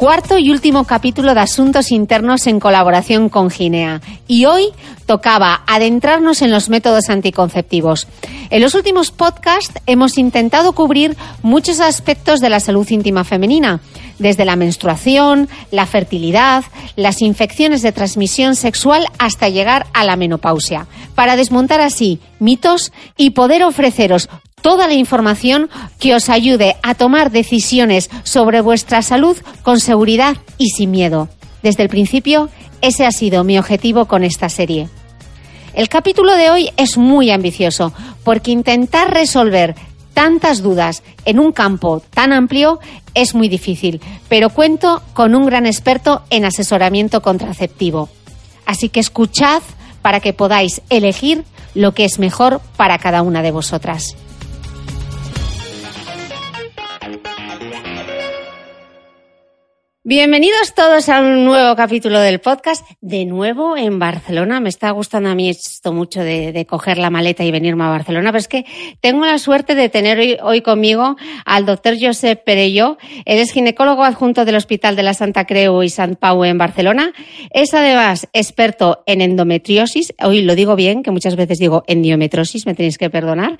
Cuarto y último capítulo de Asuntos Internos en colaboración con Ginea. Y hoy tocaba adentrarnos en los métodos anticonceptivos. En los últimos podcasts hemos intentado cubrir muchos aspectos de la salud íntima femenina, desde la menstruación, la fertilidad, las infecciones de transmisión sexual hasta llegar a la menopausia, para desmontar así mitos y poder ofreceros toda la información que os ayude a tomar decisiones sobre vuestra salud con seguridad y sin miedo. Desde el principio, ese ha sido mi objetivo con esta serie. El capítulo de hoy es muy ambicioso porque intentar resolver tantas dudas en un campo tan amplio es muy difícil, pero cuento con un gran experto en asesoramiento contraceptivo. Así que escuchad para que podáis elegir lo que es mejor para cada una de vosotras. Bienvenidos todos a un nuevo capítulo del podcast, de nuevo en Barcelona. Me está gustando a mí esto mucho de, coger la maleta y venirme a Barcelona, pero es que tengo la suerte de tener hoy, conmigo al doctor Josep Perello. Él es ginecólogo adjunto del Hospital de la Santa Creu y Sant Pau en Barcelona. Es además experto en endometriosis. Hoy lo digo bien, que muchas veces digo endiometrosis, me tenéis que perdonar.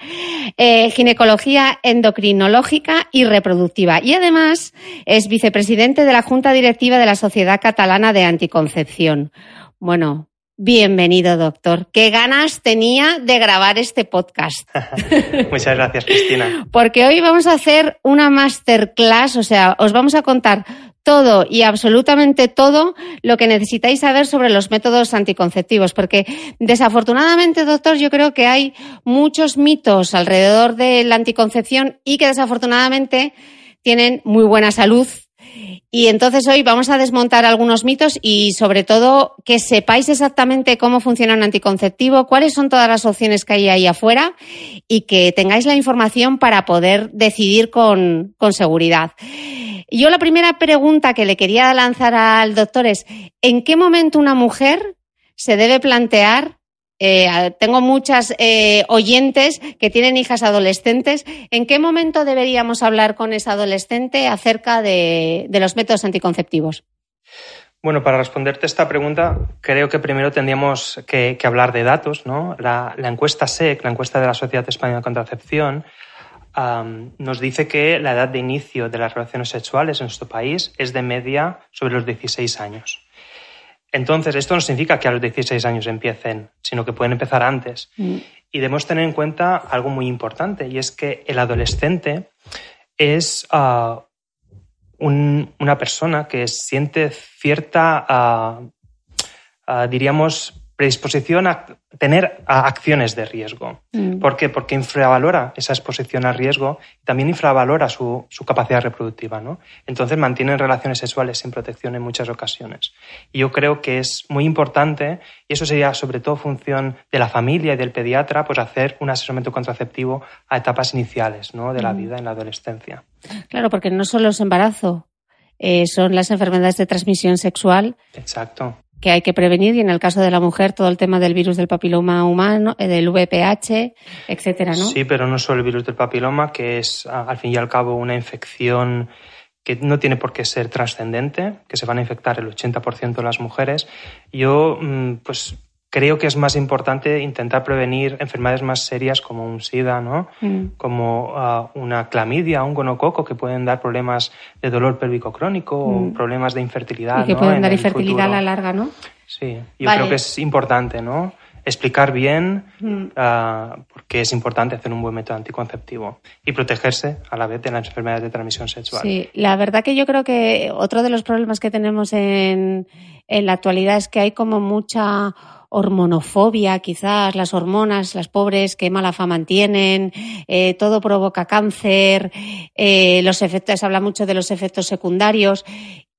Eh, ginecología endocrinológica y reproductiva. Y además es vicepresidente de la Junta Directiva de la Sociedad Catalana de Anticoncepción. Bueno, bienvenido, doctor. Qué ganas tenía de grabar este podcast. Muchas gracias, Cristina. Porque hoy vamos a hacer una masterclass, o sea, os vamos a contar todo y absolutamente todo lo que necesitáis saber sobre los métodos anticonceptivos, porque desafortunadamente, doctor, yo creo que hay muchos mitos alrededor de la anticoncepción y que desafortunadamente tienen muy buena salud y entonces hoy vamos a desmontar algunos mitos y sobre todo que sepáis exactamente cómo funciona un anticonceptivo, cuáles son todas las opciones que hay ahí afuera y que tengáis la información para poder decidir con, con seguridad. Yo la primera pregunta que le quería lanzar al doctor es, ¿en qué momento una mujer se debe plantear eh, tengo muchas eh, oyentes que tienen hijas adolescentes. ¿En qué momento deberíamos hablar con esa adolescente acerca de, los métodos anticonceptivos? Bueno, para responderte esta pregunta, creo que primero tendríamos que, hablar de datos. ¿no? La, encuesta SEC, la encuesta de la Sociedad Española de Contracepción, nos dice que la edad de inicio de las relaciones sexuales en nuestro país es de media sobre los 16 años. Entonces, esto no significa que a los 16 años empiecen, sino que pueden empezar antes. Mm. Y debemos tener en cuenta algo muy importante, y es que el adolescente es uh, un, una persona que siente cierta, uh, uh, diríamos, predisposición a tener acciones de riesgo. Mm. ¿Por qué? Porque infravalora esa exposición al riesgo y también infravalora su, su, capacidad reproductiva. ¿no? Entonces mantienen relaciones sexuales sin protección en muchas ocasiones. Y yo creo que es muy importante, y eso sería sobre todo función de la familia y del pediatra, pues hacer un asesoramiento contraceptivo a etapas iniciales ¿no? de la mm. vida en la adolescencia. Claro, porque no solo es embarazo, eh, son las enfermedades de transmisión sexual. Exacto que hay que prevenir y en el caso de la mujer todo el tema del virus del papiloma humano, eh, del VPH, etcétera, ¿no? Sí, pero no solo el virus del papiloma, que es al fin y al cabo una infección que no tiene por qué ser trascendente, que se van a infectar el 80% de las mujeres. Yo, mm, pues creo que es más importante intentar prevenir enfermedades más serias como un SIDA, ¿no? Mm. Como ah, una clamidia, un gonococo, que pueden dar problemas de dolor pélvico crónico o problemas de infertilidad. Mm. Y que ¿no? pueden en dar infertilidad a la larga, ¿no? Sí, yo Vale. creo que es importante, ¿no? Explicar bien, Mm. ah, porque es importante hacer un buen método anticonceptivo y protegerse a la vez de las enfermedades de transmisión sexual. Sí, la verdad que yo creo que otro de los problemas que tenemos en, en la actualidad es que hay como mucha hormonofobia, quizás las hormonas, las pobres, qué mala fama tienen, eh, todo provoca cáncer, eh, los efectos, se habla mucho de los efectos secundarios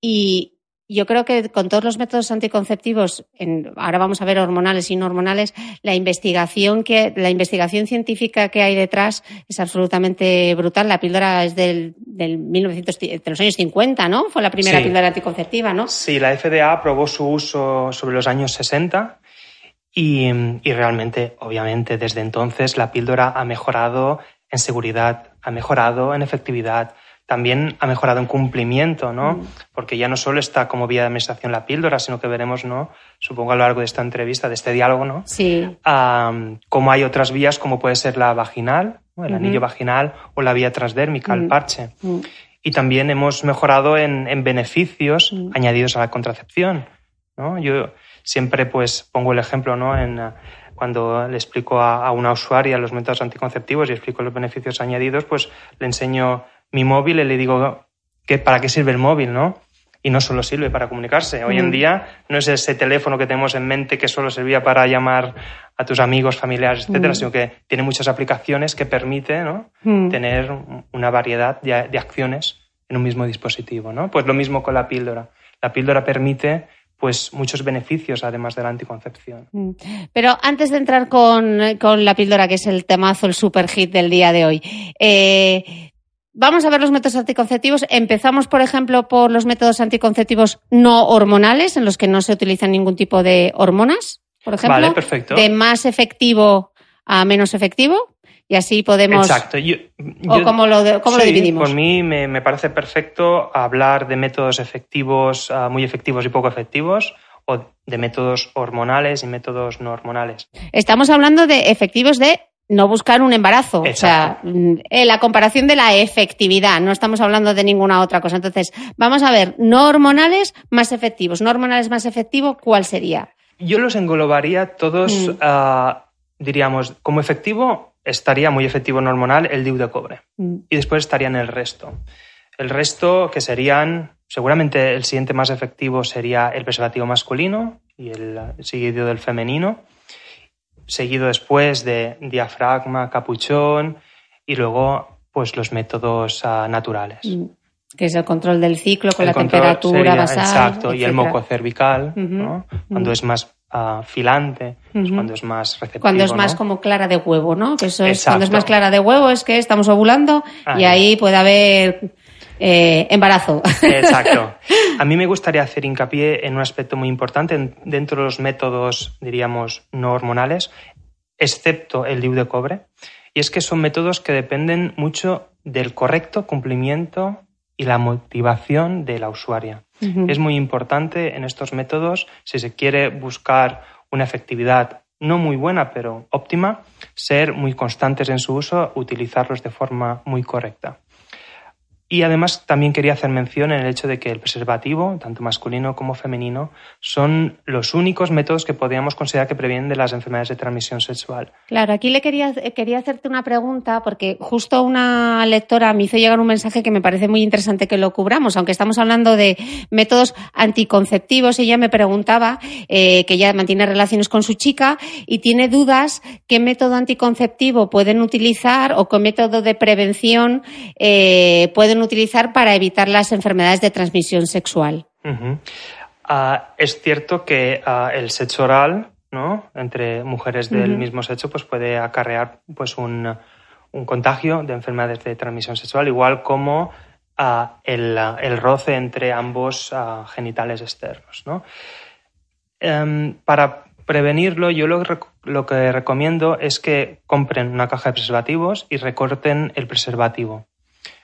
y yo creo que con todos los métodos anticonceptivos, en- ahora vamos a ver hormonales y no hormonales, la investigación que, la investigación científica que hay detrás es absolutamente brutal. La píldora es del, del 1900, de los años 50, ¿no? Fue la primera Sí. píldora anticonceptiva, ¿no? Sí, la FDA aprobó su uso sobre los años 60 y, y realmente, obviamente, desde entonces la píldora ha mejorado en seguridad, ha mejorado en efectividad, también ha mejorado en cumplimiento, ¿no? Porque ya no solo está como vía de administración la píldora, sino que veremos, ¿no? Supongo a lo largo de esta entrevista, de este diálogo, ¿no? Sí. Am, como hay otras vías, como puede ser la vaginal, ¿no? el Ujú. anillo vaginal o la vía transdérmica, el Mm. parche. Mm. Y también hemos mejorado en, en beneficios Mm. añadidos a la contracepción. ¿no? Yo siempre pues, pongo el ejemplo ¿no? en, eh, cuando le explico a, a una usuaria los métodos anticonceptivos y explico los beneficios añadidos, pues le enseño mi móvil y le digo que, para qué sirve el móvil, ¿no? Y no solo sirve para comunicarse. Hoy en Mm. día no es ese teléfono que tenemos en mente que solo servía para llamar a tus amigos, familiares, etcétera, Mm. sino que tiene muchas aplicaciones que permite ¿no? Mm. tener una variedad de, de acciones en un mismo dispositivo, ¿no? Pues lo mismo con la píldora. La píldora permite pues muchos beneficios además de la anticoncepción. Mm. Pero antes de entrar con, con la píldora, que es el temazo, el super hit del día de hoy, eh, vamos a ver los métodos anticonceptivos. Empezamos, por ejemplo, por los métodos anticonceptivos no hormonales, en los que no se utilizan ningún tipo de hormonas, por ejemplo. Vale, perfecto. De más efectivo a menos efectivo. Y así podemos. Exacto. Yo- ¿O cómo lo, cómo lo dividimos? Por mí me, me parece perfecto hablar de métodos efectivos, ah, muy efectivos y poco efectivos, o de métodos hormonales y métodos no hormonales. Estamos hablando de efectivos de no buscar un embarazo. Exacto. O sea, mm, eh, la comparación de la efectividad, no estamos hablando de ninguna otra cosa. Entonces, vamos a ver, no hormonales más efectivos. No hormonales más efectivo, ¿cuál sería? Yo los englobaría todos, Mm. ah, diríamos, como efectivo estaría muy efectivo no hormonal el DIU de cobre. Mm, y después estarían el resto. El resto que serían, seguramente el siguiente más efectivo sería el preservativo masculino y el seguido del femenino, seguido después de diafragma, capuchón y luego pues los métodos ah, naturales. mm. Que es el control del ciclo con El la temperatura basal. Exacto, y el moco cervical, cuando es más ah, filante, es cuando es más receptivo. Cuando es más ¿no? como clara de huevo, ¿no? Que eso es cuando es más clara de huevo es que estamos ovulando y Ahí. puede haber eh, embarazo. Exacto. A mí me gustaría hacer hincapié en un aspecto muy importante en- dentro de los métodos, diríamos, no hormonales, excepto el DIU de cobre, y es que son métodos que dependen mucho del correcto cumplimiento y la motivación de la usuaria. Es muy importante en estos métodos, si se quiere buscar una efectividad no muy buena, pero óptima, ser muy constantes en su uso, utilizarlos de forma muy correcta. Y además también quería hacer mención en el hecho de que el preservativo, tanto masculino como femenino, son los únicos métodos que podríamos considerar que previenen de las enfermedades de transmisión sexual. Claro, aquí le quería, quería hacerte una pregunta porque justo una lectora me hizo llegar un mensaje que me parece muy interesante que lo cubramos, aunque estamos hablando de métodos anticonceptivos. Ella me preguntaba eh, que ella mantiene relaciones con su chica y tiene dudas qué método anticonceptivo pueden utilizar o qué método de prevención eh, pueden utilizar para evitar las enfermedades de transmisión sexual. Ah, es cierto que ah, el sexo oral, ¿no? entre mujeres del mismo sexo, pues puede acarrear pues, un, un contagio de enfermedades de transmisión sexual, igual como ah, el, el roce entre ambos genitales externos. ¿no? Em, para prevenirlo, yo lo, lo que recomiendo es que compren una caja de preservativos y recorten el preservativo.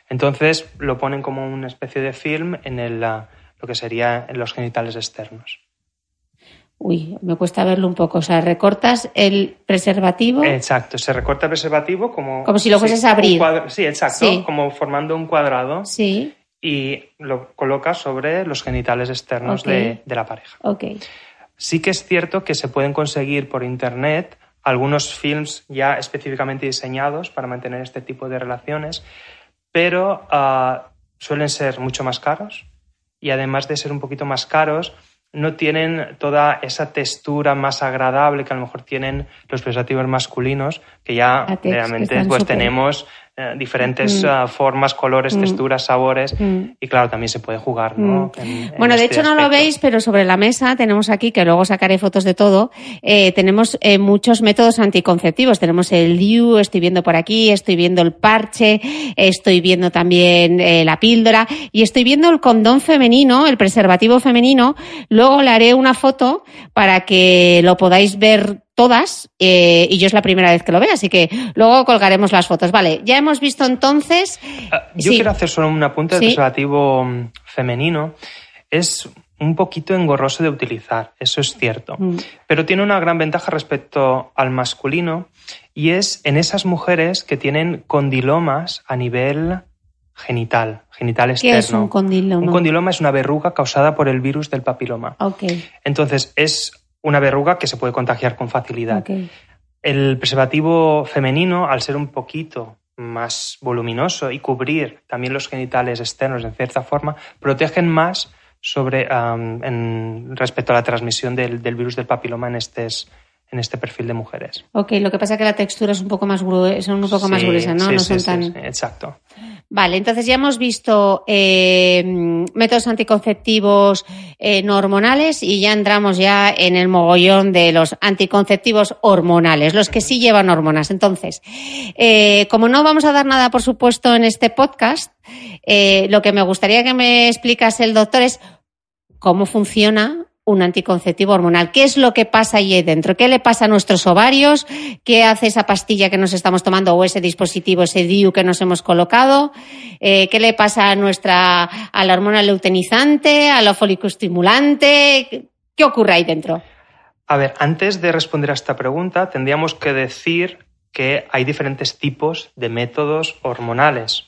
Entonces lo ponen como una especie de film en el, ah, lo que sería en los genitales externos. Uy, me cuesta verlo un poco. O sea, recortas el preservativo. Exacto, se recorta el preservativo como. Como si lo fueses a abrir. cuadro- sí, exacto, Sí. como formando un cuadrado Sí, y lo colocas sobre los genitales externos de, de la pareja. ok. Sí que es cierto que se pueden conseguir por internet algunos films ya específicamente diseñados para mantener este tipo de relaciones, pero ah, suelen ser mucho más caros y además de ser un poquito más caros, no tienen toda esa textura más agradable que a lo mejor tienen los preservativos masculinos, que ya realmente pues tenemos eh, diferentes Mm. ah, formas, colores, Mm. texturas, sabores Mm. y claro, también se puede jugar, ¿no? En- en Bueno, de este hecho no lo veis, pero sobre la mesa tenemos aquí, que luego sacaré fotos de todo, eh, tenemos eh, muchos métodos anticonceptivos. Tenemos el DIU, estoy viendo por aquí, estoy viendo el parche, estoy viendo también la píldora y estoy viendo el condón femenino, el preservativo femenino. Luego le haré una foto para que lo podáis ver todas eh, y yo es la primera vez que lo veo, así que luego colgaremos las fotos. Vale, ya hemos visto entonces... Ah, Yo Sí. quiero hacer solo un apunte Sí. preservativo mm, femenino. Es un poquito engorroso de utilizar, eso es cierto. Mm. Pero tiene una gran ventaja respecto al masculino y es en esas mujeres que tienen condilomas a nivel genital, genital ¿Qué externo. es un condiloma? Un condiloma es una verruga causada por el virus del papiloma. Entonces, es una verruga que se puede contagiar con facilidad. El preservativo femenino, al ser un poquito más voluminoso y cubrir también los genitales externos en cierta forma, protegen más sobre en- respecto a la transmisión del, del virus del papiloma en, estes- en este perfil de mujeres. Ok, lo que pasa es que la textura es un poco más gruesa, son un poco más Sí, sí, no sí, son sí, tan. sí, exacto. Vale, entonces ya hemos visto eh, métodos anticonceptivos eh, no hormonales y ya entramos ya en el mogollón de los anticonceptivos hormonales, los que sí llevan hormonas. Entonces, eh, como no vamos a dar nada, por supuesto, en este podcast, eh, lo que me gustaría que me explicase el doctor es cómo funciona un anticonceptivo hormonal. ¿Qué es lo que pasa ahí dentro? ¿Qué le pasa a nuestros ovarios? ¿Qué hace esa pastilla que nos estamos tomando o ese dispositivo, ese DIU que nos hemos colocado? Eh, ¿Qué le pasa a nuestra, a la hormona leutenizante, a la folicoestimulante? ¿Qué- ¿Qué ocurre ahí dentro? A ver, antes de responder a esta pregunta, tendríamos que decir que hay diferentes tipos de métodos hormonales.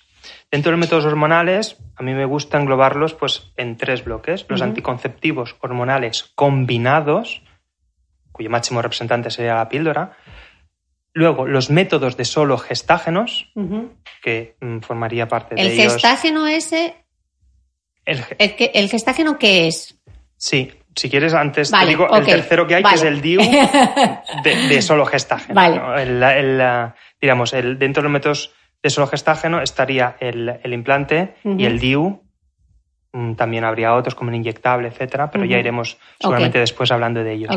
Dentro de los métodos hormonales, a mí me gusta englobarlos pues, en tres bloques. Los anticonceptivos hormonales combinados, cuyo máximo representante sería la píldora. Luego, los métodos de solo gestágenos, que mm, formaría parte El de ellos. gestágeno ese, El ge- el, que- el gestágeno qué es? Sí, si quieres, antes Vale, te digo el tercero que hay, Vale. que es el DIU de, de solo gestágeno. Vale. ¿no? El- el, digamos, el, dentro de los métodos de solo gestágeno estaría el, el implante y el DIU. Mm, También habría otros como el inyectable, etcétera, pero ya iremos seguramente después hablando de ellos.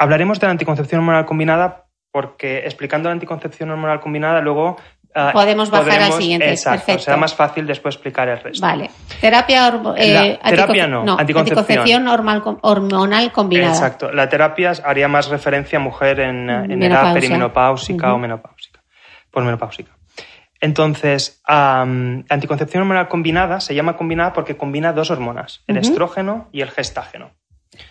Hablaremos de la anticoncepción hormonal combinada porque explicando la anticoncepción hormonal combinada luego ah, Podemos bajar al siguiente, Exacto, perfecto. será más fácil después explicar el resto. vale. Terapia, La- eh, terapia no, anticoncepción. hormal- hormonal combinada. Exacto. La terapia haría más referencia a mujer en, en edad perimenopáusica o menopáusica, posmenopáusica. Entonces, am, anticoncepción hormonal combinada se llama combinada porque combina dos hormonas, el estrógeno y el gestágeno.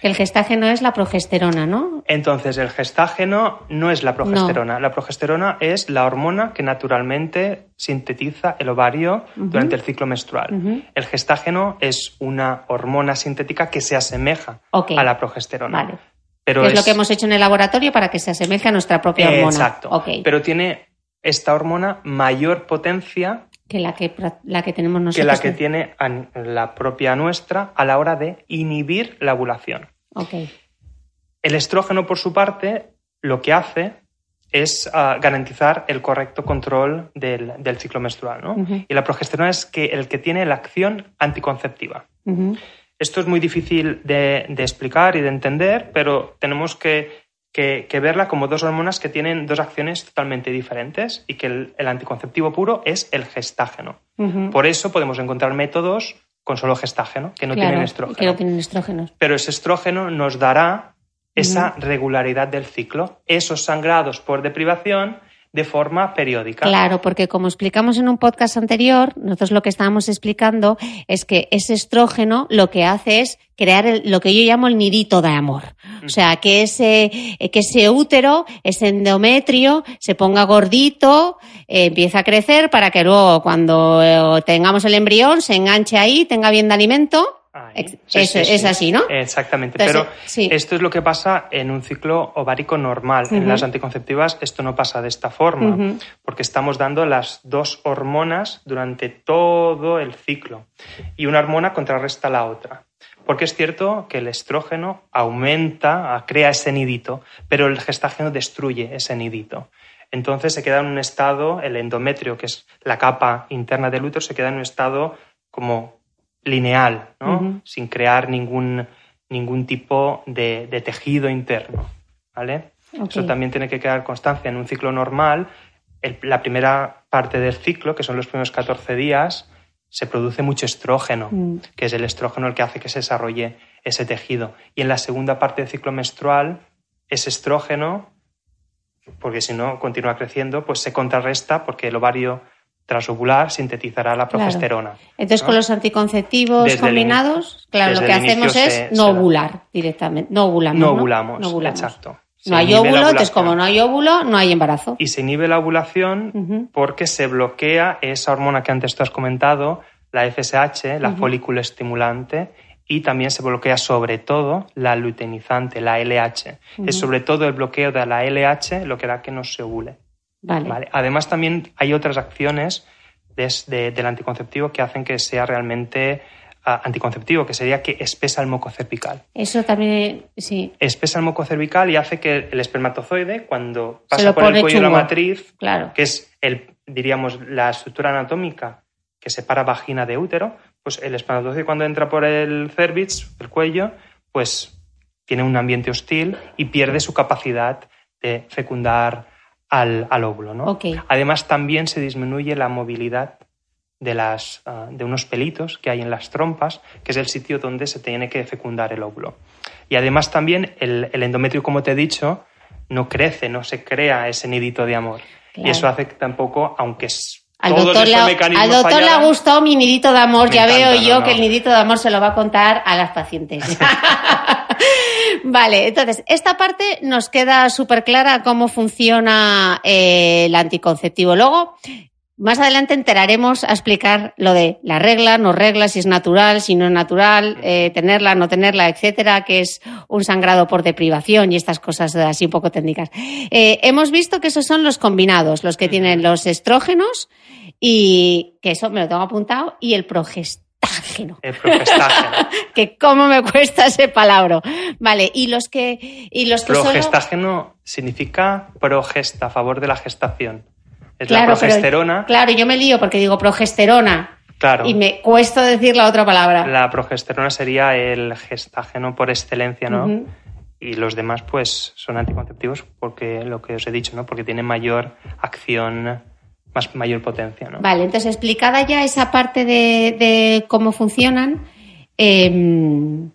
El gestágeno es la progesterona, ¿no? Entonces, el gestágeno no es la progesterona. La progesterona es la hormona que naturalmente sintetiza el ovario durante el ciclo menstrual. El gestágeno es una hormona sintética que se asemeja a la progesterona. Vale. Pero que es, lo que hemos hecho en el laboratorio para que se asemeje a nuestra propia hormona. Exacto. Ok. Pero tiene esta hormona mayor potencia que la que, la que tenemos que nosotros. la que tiene la propia nuestra a la hora de inhibir la ovulación. Ok. El estrógeno, por su parte, lo que hace es ah, garantizar el correcto control del, del ciclo menstrual. Y la progesterona es que el que tiene la acción anticonceptiva. Esto es muy difícil de, de explicar y de entender, pero tenemos que, que- que verla como dos hormonas que tienen dos acciones totalmente diferentes y que el, el anticonceptivo puro es el gestágeno. Por eso podemos encontrar métodos con solo gestágeno, que no Claro, tienen estrógeno. Que no tienen estrógenos. Pero ese estrógeno nos dará esa regularidad del ciclo, esos sangrados por deprivación de forma periódica. Claro, porque como explicamos en un podcast anterior, nosotros lo que estábamos explicando es que ese estrógeno lo que hace es crear lo que yo llamo el nidito de amor. O sea, que ese, que ese útero, ese endometrio, se ponga gordito, eh, empieza a crecer para que luego cuando eh, tengamos el embrión se enganche ahí, tenga bien de alimento es, así, ¿no? Exactamente, pero esto es lo que pasa en un ciclo ovárico normal. En las anticonceptivas esto no pasa de esta forma, porque estamos dando las dos hormonas durante todo el ciclo y una hormona contrarresta la otra. Porque es cierto que el estrógeno aumenta, crea ese nidito, pero el gestágeno destruye ese nidito. Entonces se queda en un estado, el endometrio, que es la capa interna del útero, se queda en un estado como lineal, ¿no? sin crear ningún, ningún tipo de, tejido interno. ¿vale? Eso también tiene que quedar constancia. En un ciclo normal, la primera parte del ciclo, que son los primeros 14 días, se produce mucho estrógeno, mm. que es el estrógeno el que hace que se desarrolle ese tejido. Y en la segunda parte del ciclo menstrual, ese estrógeno, porque si no continúa creciendo, pues se contrarresta porque el ovario transovular sintetizará la progesterona. Entonces, con los anticonceptivos combinados, claro, lo que hacemos es no ovular directamente. No ovulamos. No ovulamos, exacto. no hay óvulo, entonces como no hay óvulo, no hay embarazo. Y se inhibe la ovulación porque se bloquea esa hormona que antes tú has comentado, la FSH, la folículo estimulante, y también se bloquea sobre todo la luteinizante, la LH. Es sobre todo el bloqueo de la LH lo que hará que no se ovule. Además, también hay otras acciones del anticonceptivo que hacen que sea realmente ah, anticonceptivo, que sería que espesa el moco cervical. Eso también, sí. Espesa el moco cervical y hace que el espermatozoide, cuando pasa por el cuello de la matriz, que es el, diríamos, la estructura anatómica que separa vagina de útero, pues el espermatozoide cuando entra por el cervix, el cuello, pues tiene un ambiente hostil y pierde su capacidad de fecundar al, óvulo. ¿no? Además, también se disminuye la movilidad de, las, ah, de unos pelitos que hay en las trompas, que es el sitio donde se tiene que fecundar el óvulo. Y además también el, endometrio, como te he dicho, no crece, no se crea ese nidito de amor. Y eso hace que tampoco, aunque es al doctor, le, al doctor le ha gustado mi nidito de amor. ya veo yo que el nidito de amor se lo va a contar a las pacientes. vale, entonces, esta parte nos queda súper clara cómo funciona eh, el anticonceptivo. Luego, más adelante enteraremos a explicar lo de la regla, no regla, si es natural, si no es natural, eh, tenerla, no tenerla, etcétera, que es un sangrado por deprivación y estas cosas así un poco técnicas. Eh, hemos visto que esos son los combinados, los que tienen los estrógenos y que eso me lo tengo apuntado y el progestágeno. El que cómo me cuesta ese palabra. Vale, y los que y los que progestágeno significa progesta, a favor de la gestación. Es la progesterona. claro, yo me lío porque digo progesterona. Claro. Y me cuesta decir la otra palabra. La progesterona sería el gestágeno por excelencia, ¿no? Y los demás, pues, son anticonceptivos porque lo que os he dicho, ¿no? Porque tienen mayor acción, más, mayor potencia, ¿no? Vale, entonces explicada ya esa parte de, cómo funcionan, eh,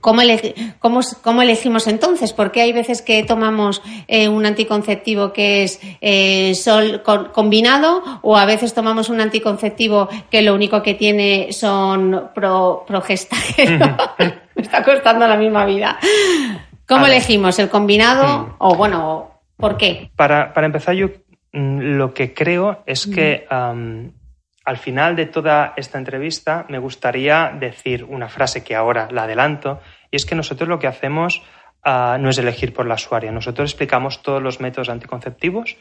¿Cómo, elegimos entonces? Porque hay veces que tomamos eh, un anticonceptivo que es eh, sol combinado o a veces tomamos un anticonceptivo que lo único que tiene son pro, progestágenos. Me está costando la misma vida. ¿Cómo elegimos? ¿El combinado o bueno, por qué? Para, empezar, yo lo que creo es que al final de toda esta entrevista me gustaría decir una frase que ahora la adelanto, y es que nosotros lo que hacemos ah, no es elegir por la usuaria, nosotros explicamos todos los métodos anticonceptivos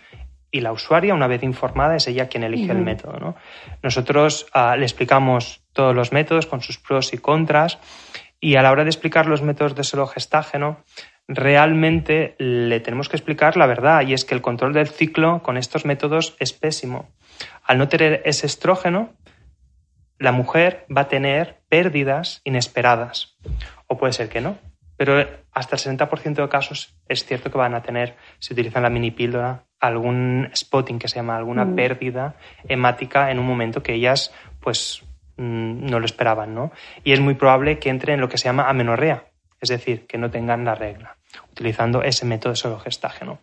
y la usuaria, una vez informada, es ella quien elige el método. Nosotros ah, le explicamos todos los métodos con sus pros y contras y a la hora de explicar los métodos de solo gestágeno, realmente le tenemos que explicar la verdad y es que el control del ciclo con estos métodos es pésimo. Al no tener ese estrógeno, la mujer va a tener pérdidas inesperadas. O puede ser que no, pero hasta el 60% de casos es cierto que van a tener, si utilizan la mini píldora, algún spotting que se llama alguna mm. pérdida hemática en un momento que ellas pues mm, no lo esperaban, ¿no? Y es muy probable que entre en lo que se llama amenorrea, es decir, que no tengan la regla, utilizando ese método solo gestágeno.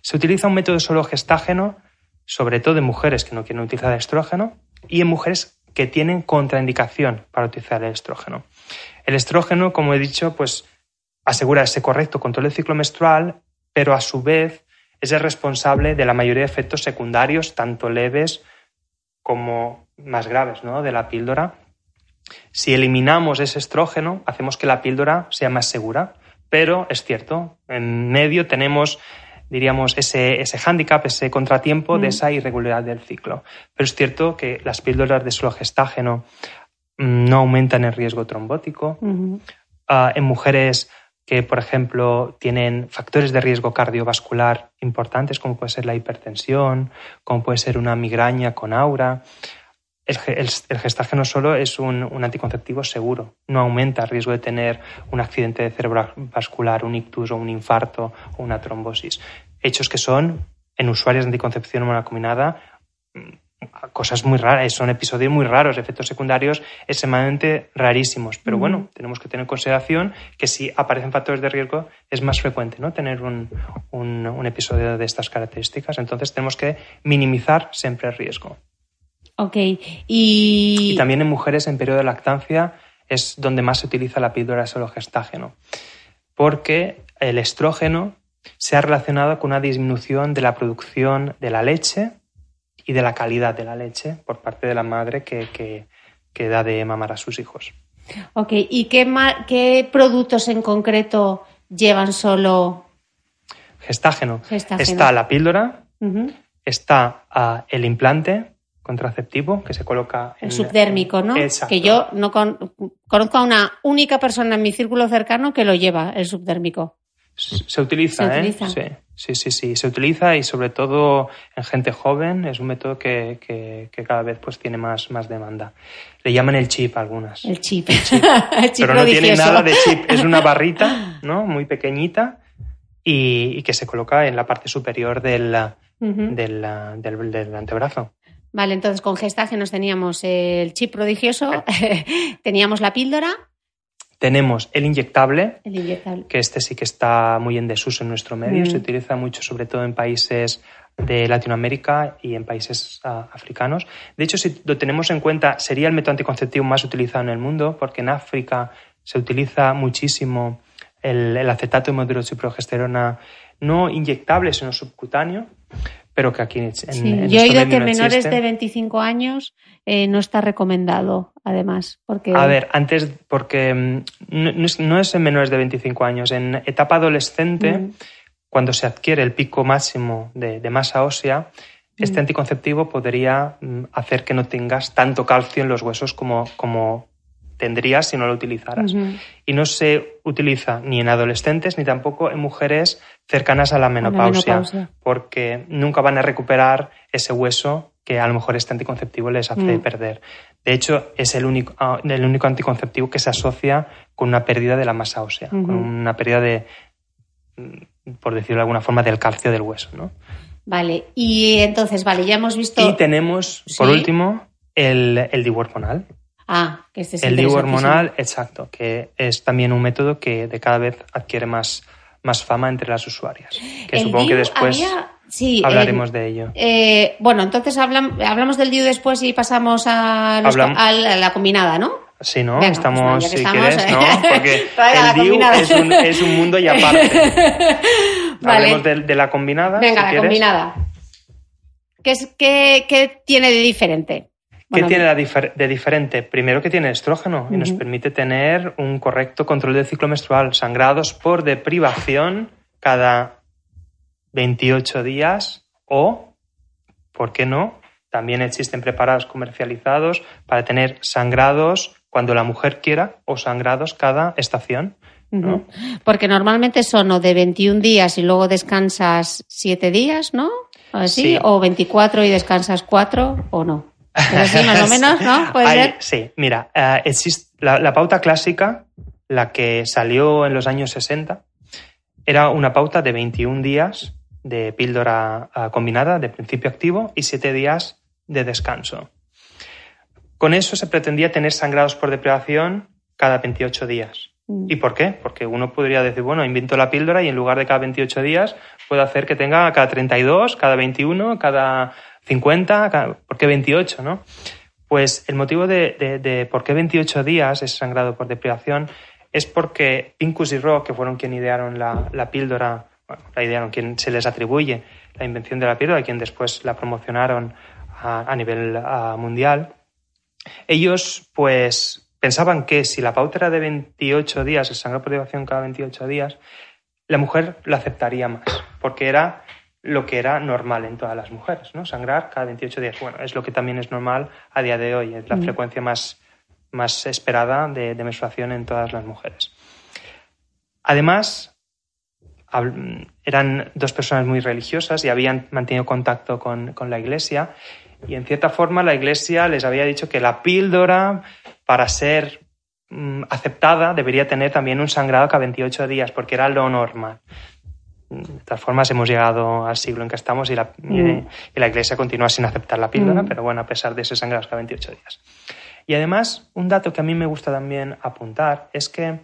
Se utiliza un método solo gestágeno, sobre todo en mujeres que no quieren utilizar estrógeno y en mujeres que tienen contraindicación para utilizar el estrógeno. El estrógeno, como he dicho, pues asegura ese correcto control del ciclo menstrual, pero a su vez es el responsable de la mayoría de efectos secundarios, tanto leves como más graves, ¿no? de la píldora. Si eliminamos ese estrógeno, hacemos que la píldora sea más segura, pero es cierto, en medio tenemos diríamos, ese, ese hándicap, ese contratiempo de mm. esa irregularidad del ciclo. Pero es cierto que las píldoras de solo gestágeno mm, no aumentan el riesgo trombótico. Ah, en mujeres que, por ejemplo, tienen factores de riesgo cardiovascular importantes, como puede ser la hipertensión, como puede ser una migraña con aura. El, gestágeno solo es un, anticonceptivo seguro, no aumenta el riesgo de tener un accidente de cerebrovascular, un ictus o un infarto o una trombosis. Hechos que son, en usuarios de anticoncepción humana combinada, cosas muy raras, son episodios muy raros, efectos secundarios extremadamente rarísimos. Pero bueno, tenemos que tener en consideración que si aparecen factores de riesgo es más frecuente ¿no? tener un, un, episodio de estas características. Entonces tenemos que minimizar siempre el riesgo. Ok. Y... y también en mujeres en periodo de lactancia es donde más se utiliza la píldora solo gestágeno. Porque el estrógeno se ha relacionado con una disminución de la producción de la leche y de la calidad de la leche por parte de la madre que, que, da de mamar a sus hijos. Ok, ¿y qué, qué productos en concreto llevan solo gestágeno? Está la píldora, está ah, el implante contraceptivo que se coloca. El subdérmico, ¿no? Exacto. Que yo no conozco a una única persona en mi círculo cercano que lo lleva, el subdérmico. Se utiliza, ¿eh? Sí, sí, sí, sí, se utiliza y sobre todo en gente joven es un método que, que, cada vez pues tiene más, más demanda. Le llaman el chip algunas. El chip. Pero no tiene nada de chip, es una barrita, ¿no? Muy pequeñita y, que se coloca en la parte superior del, del, del, antebrazo. Vale, entonces con gestágenos teníamos el chip prodigioso, teníamos la píldora tenemos el inyectable, que este sí que está muy en desuso en nuestro medio, mm. se utiliza mucho sobre todo en países de Latinoamérica y en países ah, africanos. De hecho, si lo tenemos en cuenta, sería el método anticonceptivo más utilizado en el mundo, porque en África se utiliza muchísimo el, acetato de progesterona no inyectable, sino subcutáneo, pero que aquí en, sí. Yo he oído que menores de 25 años eh, no está recomendado, además. Porque... A ver, antes, porque mm, no es, en menores de 25 años, en etapa adolescente, mm. cuando se adquiere el pico máximo de, masa ósea, este mm. anticonceptivo podría hacer que no tengas tanto calcio en los huesos como, como tendrías si no lo utilizaras. Y no se utiliza ni en adolescentes ni tampoco en mujeres cercanas a la menopausia, porque nunca van a recuperar ese hueso que a lo mejor este anticonceptivo les hace mm. perder. De hecho, es el único, ah, el único anticonceptivo que se asocia con una pérdida de la masa ósea, con una pérdida de, mm, por decirlo de alguna forma, del calcio del hueso. ¿no? Vale, y entonces, vale, ya hemos visto. Y tenemos, por último, el, el hormonal. Ah, que este es el DIU hormonal, exacto, que es también un método que de cada vez adquiere más, más fama entre las usuarias. Que supongo que después hablaremos de ello. Eh, bueno, entonces hablamos del DIU después y pasamos a, la combinada, ¿no? Sí, ¿no? Pues estamos, si quieres, ¿no? Porque el DIU es un, es un, mundo y aparte. Hablemos de, la combinada. Venga, la combinada. ¿Qué, es, qué, ¿Qué tiene de diferente? ¿Qué tiene de diferente? Primero que tiene estrógeno y nos permite tener un correcto control del ciclo menstrual. Sangrados por deprivación cada 28 días o, ¿por qué no? También existen preparados comercializados para tener sangrados cuando la mujer quiera o sangrados cada estación. Porque normalmente son o de 21 días y luego descansas 7 días, ¿no? Así, o 24 y descansas 4 o no más o menos, ¿no? Sí, mira, eh, existe la, pauta clásica, la que salió en los años 60, era una pauta de 21 días de píldora eh, combinada, de principio activo, y 7 días de descanso. Con eso se pretendía tener sangrados por deprivación cada 28 días. Mm. ¿Y por qué? Porque uno podría decir, bueno, invento la píldora y en lugar de cada 28 días puedo hacer que tenga cada 32, cada 21, cada 50, ¿por qué 28, no? Pues el motivo de, por qué 28 días es sangrado por deprivación es porque Pincus y Rock, que fueron quien idearon la, píldora, bueno, la idearon, quien se les atribuye la invención de la píldora, quien después la promocionaron a, nivel mundial, ellos pues pensaban que si la pauta era de 28 días, el sangrado por deprivación cada 28 días, la mujer lo aceptaría más, porque era lo que era normal en todas las mujeres, ¿no? Sangrar cada 28 días. Bueno, es lo que también es normal a día de hoy, es la mm. frecuencia más, más esperada de, menstruación en todas las mujeres. Además, eran dos personas muy religiosas y habían mantenido contacto con, con, la iglesia y en cierta forma la iglesia les había dicho que la píldora para ser mm, aceptada debería tener también un sangrado cada 28 días porque era lo normal de todas formas, hemos llegado al siglo en que estamos y la, mm. la Iglesia continúa sin aceptar la píldora, mm. pero bueno, a pesar de ese sangrado cada 28 días. Y además, un dato que a mí me gusta también apuntar es que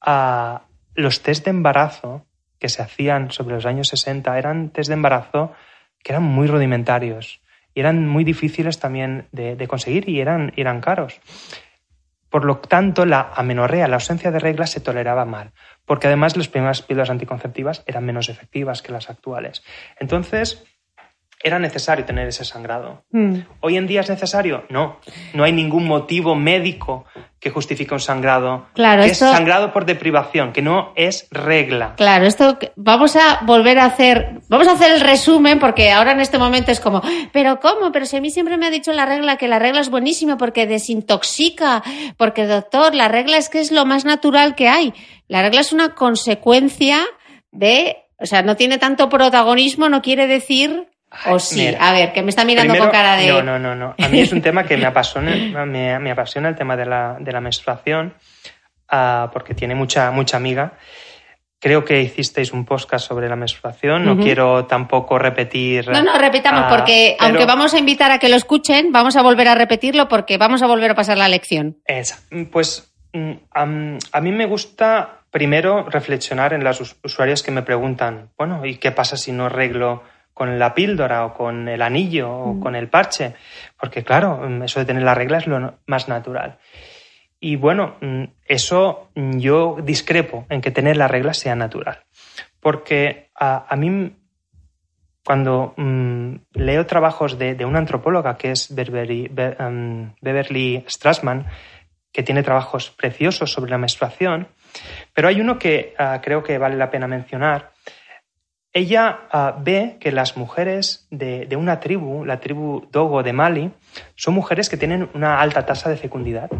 ah, los test de embarazo que se hacían sobre los años 60 eran test de embarazo que eran muy rudimentarios y eran muy difíciles también de, conseguir y eran, eran caros. Por lo tanto, la amenorrea, la ausencia de reglas, se toleraba mal porque además las primeras píldoras anticonceptivas eran menos efectivas que las actuales. Entonces, era necesario tener ese sangrado. Mm. ¿Hoy en día es necesario? No. No hay ningún motivo médico que justifique un sangrado. Claro, que es sangrado por deprivación, que no es regla. Claro, esto vamos a volver a hacer, vamos a hacer el resumen porque ahora en este momento es como, pero ¿cómo? Pero si a mí siempre me ha dicho la regla que la regla es buenísima porque desintoxica, porque doctor, la regla es que es lo más natural que hay. La regla es una consecuencia de, o sea, no tiene tanto protagonismo, no quiere decir o sí, a ver, que me está mirando con cara de. No, no, no, no. A mí es un tema que me apasiona, me, apasiona el tema de la, de la menstruación, uh, porque tiene mucha, mucha amiga. Creo que hicisteis un podcast sobre la menstruación. No quiero tampoco repetir. No, no, repitamos, uh, porque aunque vamos a invitar a que lo escuchen, vamos a volver a repetirlo porque vamos a volver a pasar la lección. Esa. Pues mm, a mí me gusta primero reflexionar en las usuarias que me preguntan, bueno, ¿y qué pasa si no arreglo con la píldora o con el anillo o mm. con el parche? Porque claro, eso de tener la regla es lo más natural. Y bueno, mm, eso yo discrepo en que tener la regla sea natural. Porque a, mí, cuando mm, leo trabajos de, una antropóloga que es Beverly, Beverly Strassman, que tiene trabajos preciosos sobre la menstruación, pero hay uno que ah, creo que vale la pena mencionar. Ella ah, ve que las mujeres de, una tribu, la tribu Dogo de Mali, son mujeres que tienen una alta tasa de fecundidad.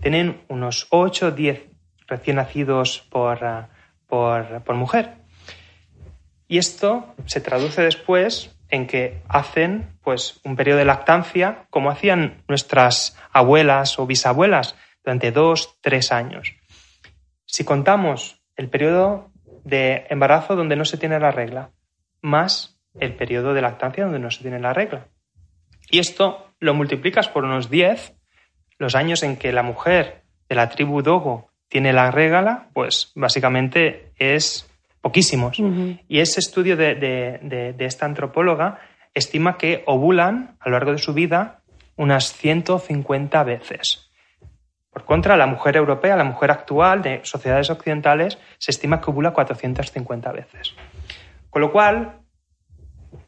Tienen unos 8 o 10 recién nacidos por, ah, por, por mujer. Y esto se traduce después en que hacen pues un periodo de lactancia como hacían nuestras abuelas o bisabuelas durante dos, tres años. Si contamos el periodo de embarazo donde no se tiene la regla, más el periodo de lactancia donde no se tiene la regla. Y esto lo multiplicas por unos 10, los años en que la mujer de la tribu Dogo tiene la regla, pues básicamente es poquísimos. Y ese estudio de, de, esta antropóloga estima que ovulan a lo largo de su vida unas 150 veces. Por contra, la mujer europea, la mujer actual de sociedades occidentales, se estima que ovula 450 veces. Con lo cual,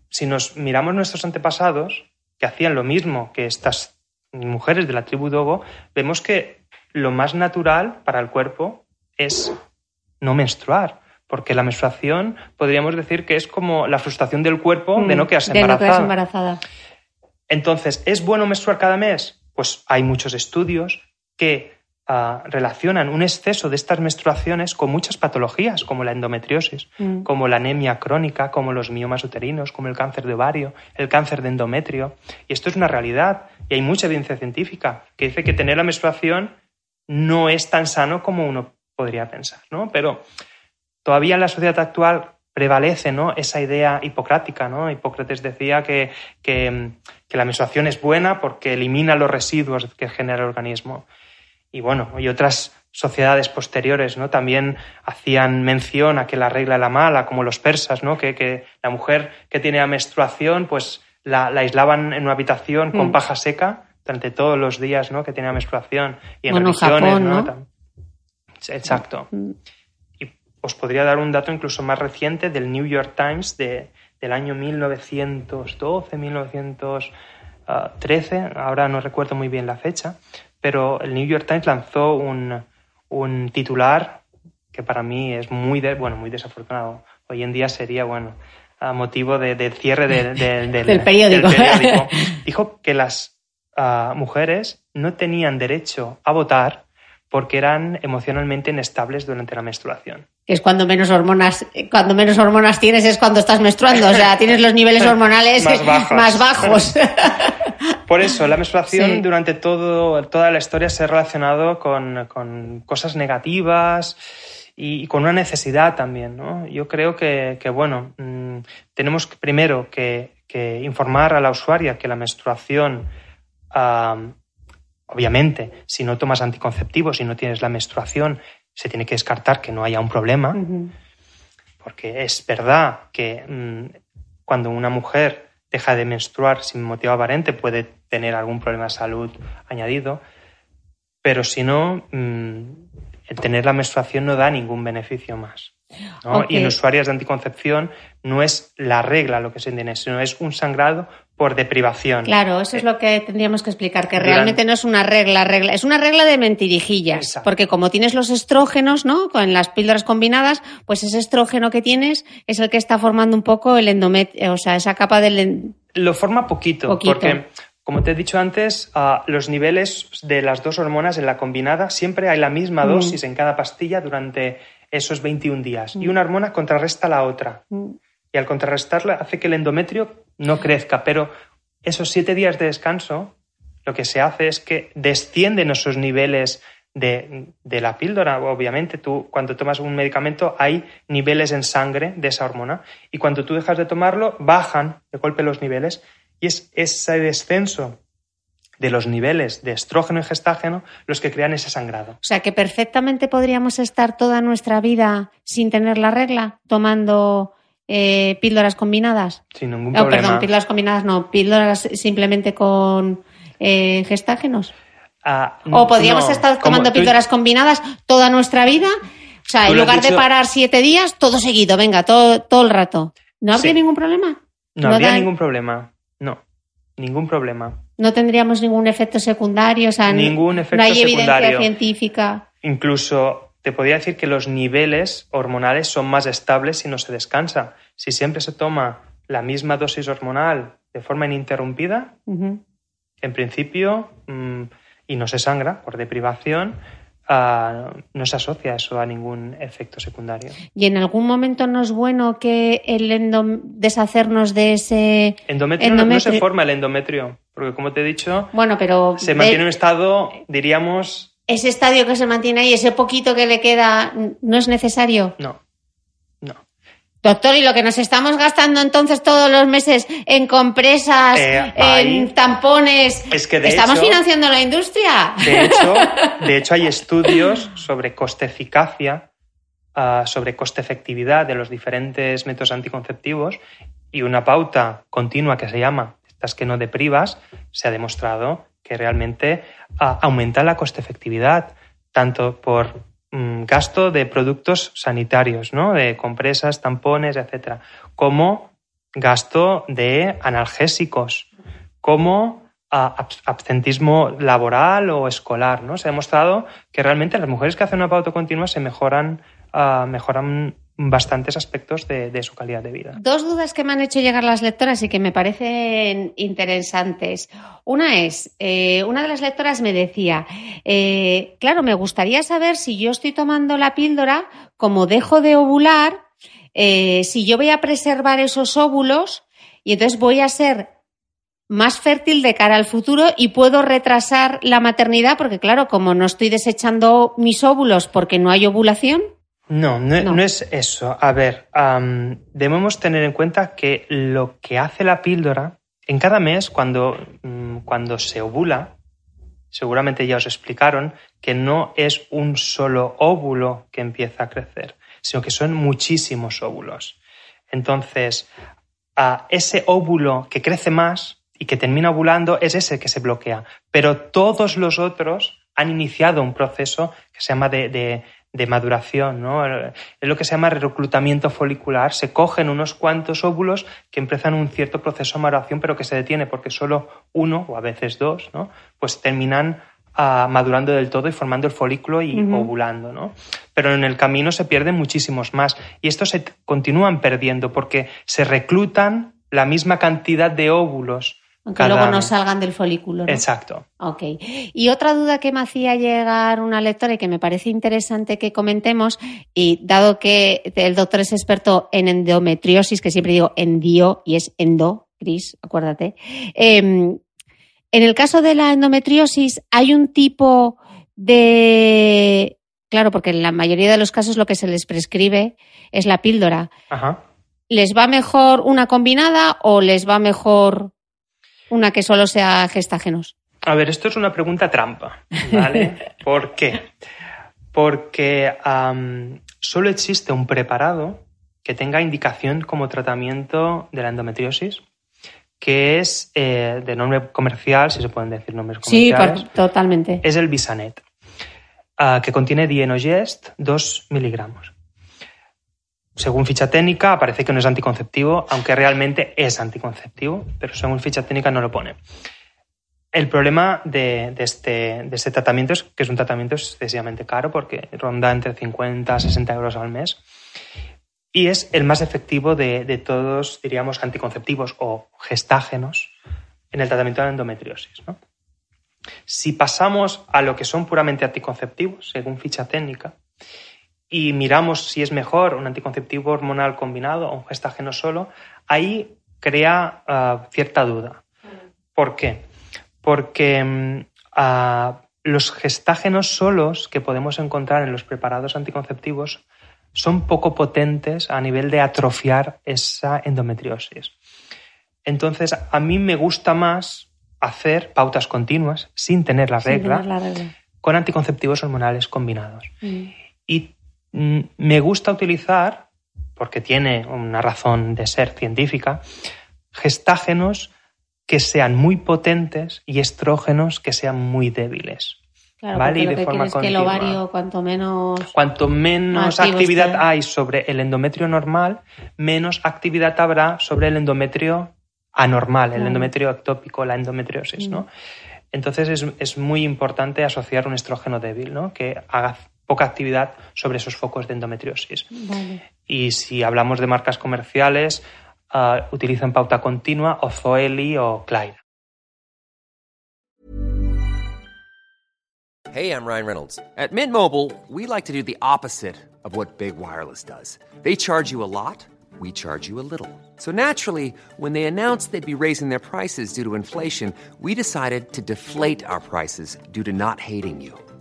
si nos miramos nuestros antepasados, que hacían lo mismo que estas mujeres de la tribu Dogo, vemos que lo más natural para el cuerpo es no menstruar, porque la menstruación podríamos decir que es como la frustración del cuerpo de no mm, quedarse embarazada. Entonces, ¿es bueno menstruar cada mes? Pues hay muchos estudios, que ah, relacionan un exceso de estas menstruaciones con muchas patologías, como la endometriosis, mm. como la anemia crónica, como los miomas uterinos, como el cáncer de ovario, el cáncer de endometrio. Y esto es una realidad. Y hay mucha evidencia científica que dice que tener la menstruación no es tan sano como uno podría pensar. ¿no? Pero todavía en la sociedad actual prevalece ¿no? esa idea hipocrática. ¿no? Hipócrates decía que, que, que la menstruación es buena porque elimina los residuos que genera el organismo y bueno, y otras sociedades posteriores, ¿no? También hacían mención a que la regla era mala, como los persas, ¿no? Que, que la mujer que tiene menstruación, pues la, aislaban en una habitación con mm. paja seca durante todos los días, ¿no? Que tenía menstruación. Y en religiones, ¿no? Exacto. Mm. Y os podría dar un dato incluso más reciente del New York Times de, del año 1912, 1913, ahora no recuerdo muy bien la fecha, pero el New York Times lanzó un, un titular que para mí es muy, bueno, muy desafortunado. Hoy en día sería, bueno, a motivo de, cierre del, periódico. Dijo que las ah, mujeres no tenían derecho a votar porque eran emocionalmente inestables durante la menstruación. Es cuando menos hormonas, cuando menos hormonas tienes es cuando estás menstruando, o sea, tienes los niveles hormonales más bajos. Por eso, la menstruación durante todo, toda la historia se ha relacionado con, cosas negativas y, con una necesidad también. ¿no? Yo creo que, bueno, mm, tenemos primero que, informar a la usuaria que la menstruación, obviamente, si no tomas anticonceptivos, si no tienes la menstruación, se tiene que descartar que no haya un problema. Porque es verdad que mm, cuando una mujer deja de menstruar sin motivo aparente, puede tener algún problema de salud añadido, pero si no, mm, tener la menstruación no da ningún beneficio más. Y en usuarias de anticoncepción no es la regla lo que se entiende, sino es un sangrado por deprivación. Claro, eso es lo que tendríamos que explicar, que realmente no es una regla, regla, es una regla de mentirijillas, porque como tienes los estrógenos, ¿no? Con las píldoras combinadas, pues ese estrógeno que tienes es el que está formando un poco el endometrio, o sea, esa capa del lo forma poquito, porque como te he dicho antes, los niveles de las dos hormonas en la combinada siempre hay la misma mm. dosis en cada pastilla durante esos 21 días y mm. una hormona contrarresta la otra. Mm y al contrarrestarla hace que el endometrio no crezca, pero esos siete días de descanso lo que se hace es que descienden esos niveles de, la píldora. Obviamente, tú cuando tomas un medicamento hay niveles en sangre de esa hormona y cuando tú dejas de tomarlo bajan de golpe los niveles y es ese descenso de los niveles de estrógeno y gestágeno los que crean ese sangrado. O sea que perfectamente podríamos estar toda nuestra vida sin tener la regla, tomando eh, píldoras combinadas. Sin ningún problema. perdón, píldoras combinadas no, píldoras simplemente con eh, gestágenos. Ah, o podríamos estar tomando píldoras combinadas toda nuestra vida. O sea, en lugar de parar siete días, todo seguido, venga, todo, todo el rato. ¿No habría ningún problema? No, habría ningún problema. Ningún problema. No tendríamos ningún efecto secundario, o sea, ningún efecto no hay evidencia científica. Incluso te podría decir que los niveles hormonales son más estables si no se descansa. Si siempre se toma la misma dosis hormonal de forma ininterrumpida, en principio, mm, y no se sangra por deprivación, ah, no se asocia eso a ningún efecto secundario. ¿Y en algún momento no es bueno que el deshacernos de ese endometrio, No, se forma el endometrio, porque como te he dicho, bueno, pero se mantiene en un estado, diríamos, ese estadio que se mantiene ahí, ese poquito que le queda, ¿no es necesario? No. Doctor, ¿y lo que nos estamos gastando entonces todos los meses en compresas, eh, en tampones? Es que ¿Estamos financiando la industria? De hecho, de hecho, hay estudios sobre coste-eficacia, ah, sobre coste-efectividad de los diferentes métodos anticonceptivos y una pauta continua que se llama estas que no deprivas, se ha demostrado que realmente ah, aumenta la coste-efectividad, tanto por gasto de productos sanitarios, ¿no? de compresas, tampones, etcétera, como gasto de analgésicos, como ah, absentismo laboral o escolar. ¿no? Se ha demostrado que realmente las mujeres que hacen una pauta continua se mejoran, uh, mejoran bastantes aspectos de, su calidad de vida. Dos dudas que me han hecho llegar las lectoras y que me parecen interesantes. Una es, eh, una de las lectoras me decía, eh, claro, me gustaría saber si yo estoy tomando la píldora, como dejo de ovular, eh, si yo voy a preservar esos óvulos y entonces voy a ser más fértil de cara al futuro y puedo retrasar la maternidad porque claro, como no estoy desechando mis óvulos porque no hay ovulación. No, no, es eso. A ver, debemos tener en cuenta que lo que hace la píldora, en cada mes, cuando, mm, cuando se ovula, seguramente ya os explicaron que no es un solo óvulo que empieza a crecer, sino que son muchísimos óvulos. Entonces, a ese óvulo que crece más y que termina ovulando es ese que se bloquea, pero todos los otros han iniciado un proceso que se llama de, maduración, ¿no? Es lo que se llama reclutamiento folicular. Se cogen unos cuantos óvulos que empiezan un cierto proceso de maduración, pero que se detiene porque solo uno, o a veces dos, ¿no? Pues terminan ah, madurando del todo y formando el folículo y ovulando, ¿no? Pero en el camino se pierden muchísimos más. Y estos se continúan perdiendo porque se reclutan la misma cantidad de óvulos aunque luego no salgan del folículo. Exacto. Ok. Y otra duda que me hacía llegar una lectora y que me parece interesante que comentemos, y dado que el doctor es experto en endometriosis, que siempre digo endio y es endo, Cris, acuérdate. Em, en el caso de la endometriosis, hay un tipo de. Claro, porque en la mayoría de los casos lo que se les prescribe es la píldora. Ajá. ¿Les va mejor una combinada o les va mejor una que solo sea gestágenos? A ver, esto es una pregunta trampa, ¿vale? ¿Por qué? Porque solo existe un preparado que tenga indicación como tratamiento de la endometriosis, que es eh, de nombre comercial, si se pueden decir nombres comerciales. Sí, totalmente. Es el Bisanet, ah, que contiene dienogest 2 miligramos según ficha técnica, parece que no es anticonceptivo, aunque realmente es anticonceptivo, pero según ficha técnica no lo pone. El problema de, este, este, tratamiento es que es un tratamiento excesivamente caro porque ronda entre 50 a 60 euros al mes y es el más efectivo de, todos, diríamos, anticonceptivos o gestágenos en el tratamiento de la endometriosis. Si pasamos a lo que son puramente anticonceptivos, según ficha técnica, y miramos si es mejor un anticonceptivo hormonal combinado o un gestágeno solo, ahí crea ah, cierta duda. ¿Por qué? Porque mm, ah, los gestágenos solos que podemos encontrar en los preparados anticonceptivos son poco potentes a nivel de atrofiar esa endometriosis. Entonces, a mí me gusta más hacer pautas continuas sin tener la, regla, con anticonceptivos hormonales combinados. Mm. Y me gusta utilizar, porque tiene una razón de ser científica, gestágenos que sean muy potentes y estrógenos que sean muy débiles. Claro, ¿vale? Y de forma que el ovario, cuanto menos. Cuanto menos actividad hay sobre el endometrio normal, menos actividad habrá sobre el endometrio anormal, el endometrio ectópico, la endometriosis, ¿no? Mm. Entonces es, es, muy importante asociar un estrógeno débil, ¿no? Que haga poca actividad sobre esos focos de endometriosis. Y si hablamos de marcas comerciales, uh, utilizan pauta continua o Zoeli o Clyde. Hey, I'm Ryan Reynolds. At Mint Mobile, we like to do the opposite of what Big Wireless does. They charge you a lot, we charge you a little. So naturally, when they announced they'd be raising their prices due to inflation, we decided to deflate our prices due to not hating you.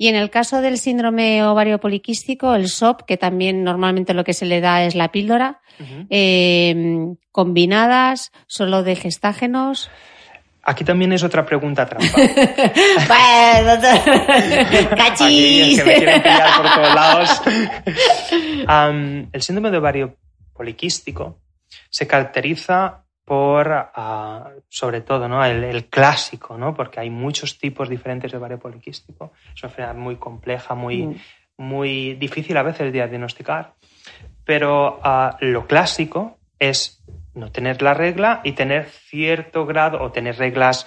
Y en el caso del síndrome ovario poliquístico, el SOP, que también normalmente lo que se le da es la píldora, eh, combinadas, solo de gestágenos. Aquí también es otra pregunta trampa. bueno, cachis. que me quieren pillar por todos lados. el síndrome de ovario poliquístico se caracteriza por, ah, sobre todo, ¿no? El, clásico, ¿no? porque hay muchos tipos diferentes de ovario poliquístico. Es una enfermedad muy compleja, muy, mm. muy difícil a veces de diagnosticar. Pero ah, lo clásico es no tener la regla y tener cierto grado o tener reglas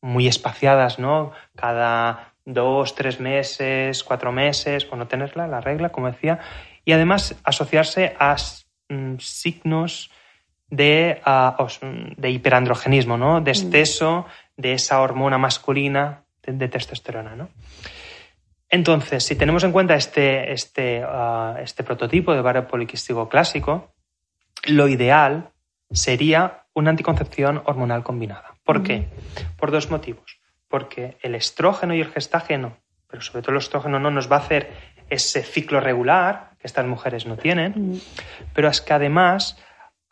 muy espaciadas, ¿no? Cada dos, tres meses, cuatro meses, o no tenerla, la regla, como decía, y además asociarse a mm, signos de, ah, de hiperandrogenismo, ¿no? De exceso de esa hormona masculina de, testosterona, ¿no? Entonces, si tenemos en cuenta este, este, ah, este prototipo de ovario poliquístico clásico, lo ideal sería una anticoncepción hormonal combinada. ¿Por qué? Por dos motivos. Porque el estrógeno y el gestágeno, pero sobre todo el estrógeno no nos va a hacer ese ciclo regular que estas mujeres no tienen, pero es que además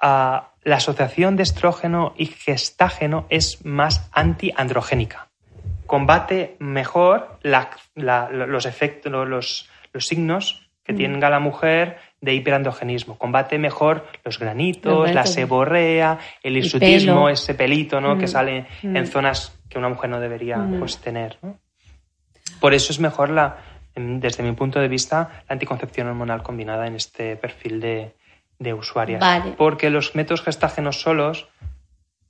la asociación de estrógeno y gestágeno es más antiandrogénica. Combate mejor los efectos, los, los signos que tenga la mujer de hiperandrogenismo. Combate mejor los granitos, la seborrea, el hirsutismo, ese pelito ¿no? que mm. sale en mm. zonas que una mujer no debería mm. pues, tener. Por eso es mejor, la, desde mi punto de vista, la anticoncepción hormonal combinada en este perfil de, de usuarias. Porque los métodos gestágenos solos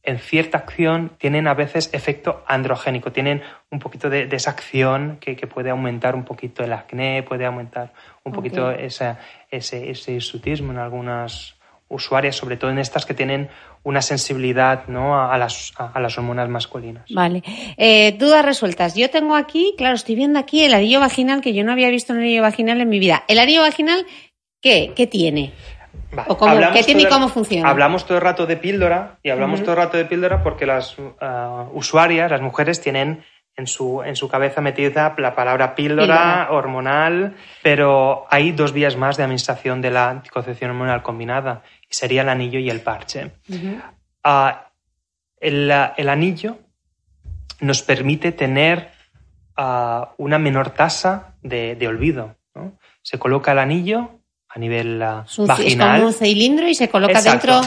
en cierta acción tienen a veces efecto androgénico, tienen un poquito de, esa acción que, puede aumentar un poquito el acné, puede aumentar un poquito ese, ese hirsutismo en algunas usuarias, sobre todo en estas que tienen una sensibilidad ¿no? a, las, a, las hormonas masculinas. Vale. Eh, dudas resueltas. Yo tengo aquí, claro, estoy viendo aquí el anillo vaginal, que yo no había visto un anillo vaginal en mi vida. ¿El anillo vaginal qué, qué tiene? ¿O ¿Qué tiene y cómo funciona? Hablamos todo el rato de píldora y hablamos todo el rato de píldora porque las uh, usuarias, las mujeres, tienen en su, en su cabeza metida la palabra píldora, hormonal, pero hay dos vías más de administración de la anticoncepción hormonal combinada y sería el anillo y el parche. Ah, el, anillo nos permite tener ah, una menor tasa de, olvido. Se coloca el anillo a nivel vaginal. Es como un cilindro y se coloca dentro.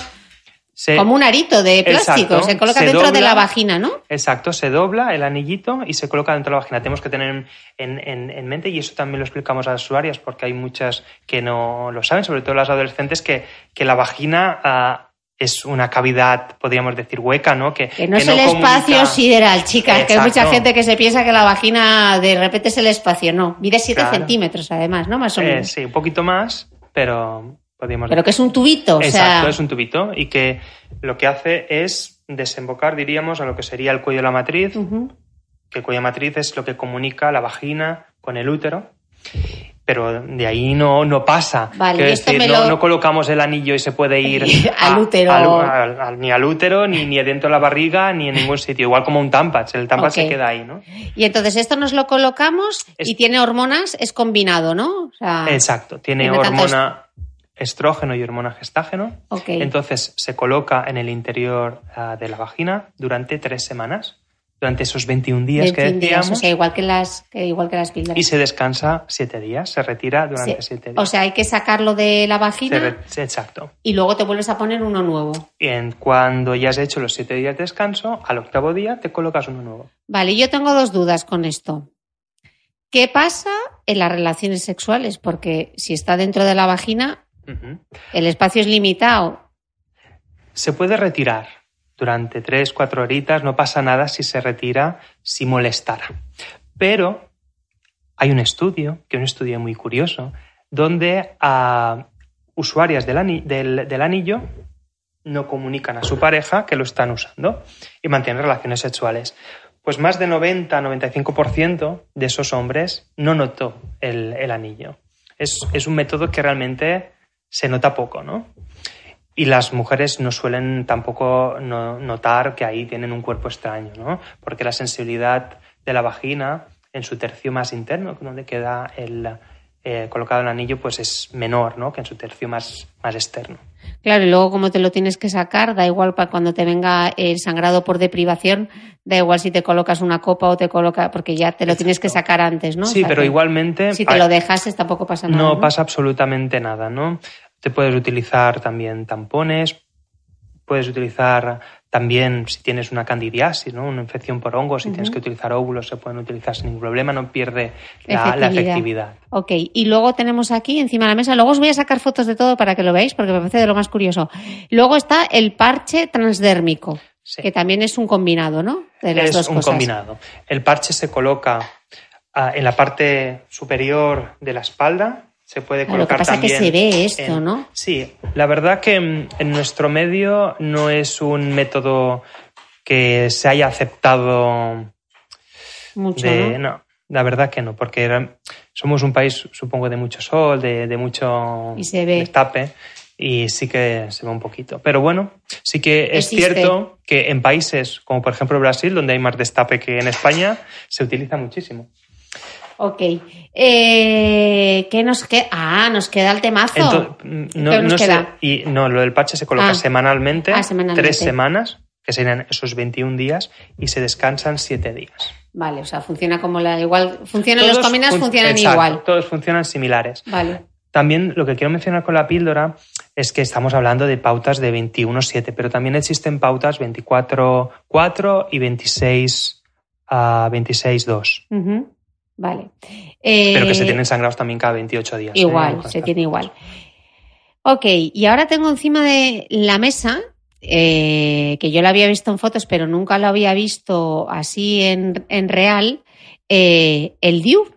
como un arito de plástico, se coloca dentro de la vagina, ¿no? Exacto, se dobla el anillito y se coloca dentro de la vagina. Tenemos que tener en, mente, y eso también lo explicamos a las usuarias, porque hay muchas que no lo saben, sobre todo las adolescentes, que, que la vagina ah, es una cavidad, podríamos decir, hueca, ¿no? Que, no es el espacio sideral, chicas, que hay mucha gente que se piensa que la vagina de repente es el espacio, no. Mide 7 centímetros, además, ¿no? Más o eh, menos. sí, un poquito más, pero podríamos Pero que es un tubito, Exacto, es un tubito y que lo que hace es desembocar, diríamos, a lo que sería el cuello de la matriz, que el cuello de la matriz es lo que comunica la vagina con el útero pero de ahí no, no pasa. Vale, no, colocamos el anillo y se puede ir al útero. ni al útero, ni, ni dentro de la barriga, ni en ningún sitio. Igual como un tampach, el tampach se queda ahí, ¿no? Y entonces esto nos lo colocamos y tiene hormonas, es combinado, ¿no? Exacto, tiene, hormona estrógeno y hormona gestágeno. Entonces se coloca en el interior ah, de la vagina durante tres semanas durante esos 21 días que decíamos. o sea, igual que las, igual que las píldoras. Y se descansa 7 días, se retira durante 7 días. O sea, hay que sacarlo de la vagina. exacto. Y luego te vuelves a poner uno nuevo. Y en, cuando ya has hecho los 7 días de descanso, al octavo día te colocas uno nuevo. Vale, yo tengo dos dudas con esto. ¿Qué pasa en las relaciones sexuales? Porque si está dentro de la vagina, el espacio es limitado. Se puede retirar durante tres, cuatro horitas, no pasa nada si se retira, si molestara. Pero hay un estudio, que es un estudio muy curioso, donde usuarias del, del, anillo no comunican a su pareja que lo están usando y mantienen relaciones sexuales. Pues más de 90-95% de esos hombres no notó el, el anillo. Es, es, un método que realmente se nota poco, ¿no? Y las mujeres no suelen tampoco notar que ahí tienen un cuerpo extraño, ¿no? Porque la sensibilidad de la vagina en su tercio más interno, donde queda el, eh, colocado el anillo, pues es menor, ¿no? Que en su tercio más, más externo. Claro, y luego como te lo tienes que sacar, da igual para cuando te venga el sangrado por deprivación, da igual si te colocas una copa o te coloca, porque ya te lo tienes que sacar antes, ¿no? Sí, pero igualmente. Si te lo dejas, tampoco pasa nada. No, pasa absolutamente nada, ¿no? Te puedes utilizar también tampones, puedes utilizar también si tienes una candidiasis, ¿no? una infección por hongos, si tienes que utilizar óvulos, se pueden utilizar sin ningún problema, no pierde la efectividad. Ok, y luego tenemos aquí encima de la mesa, luego os voy a sacar fotos de todo para que lo veáis, porque me parece de lo más curioso. Luego está el parche transdérmico. Que también es un combinado, ¿no? De las es un combinado. El parche se coloca ah, en la parte superior de la espalda. Se puede colocar lo que pasa también. que se ve esto, ¿no? Sí, la verdad que en, nuestro medio no es un método que se haya aceptado mucho. ¿no? la verdad que no, porque somos un país, supongo, de mucho sol, de, mucho y se ve. y sí que se ve un poquito. Pero bueno, sí que es cierto que en países como por ejemplo Brasil, donde hay más destape que en España, se utiliza muchísimo. Ok. Eh, ¿Qué nos queda? Ah, nos queda el temazo. no, nos queda? y, no, lo del parche se coloca ah. semanalmente, ah, semanalmente, tres semanas, que serían esos 21 días, y se descansan siete días. Vale, o sea, funciona como la igual, funcionan los cominas, funcionan igual. Todos funcionan similares. Vale. También lo que quiero mencionar con la píldora es que estamos hablando de pautas de 21-7, pero también existen pautas 24-4 y 26 a 26-2. Vale. pero que se eh, tienen sangrados también cada 28 días. ¿eh? Igual, se tiene igual. Ok, y ahora tengo encima de la mesa eh, que yo la había visto en fotos, pero nunca lo había visto así en, real, eh, el DIU.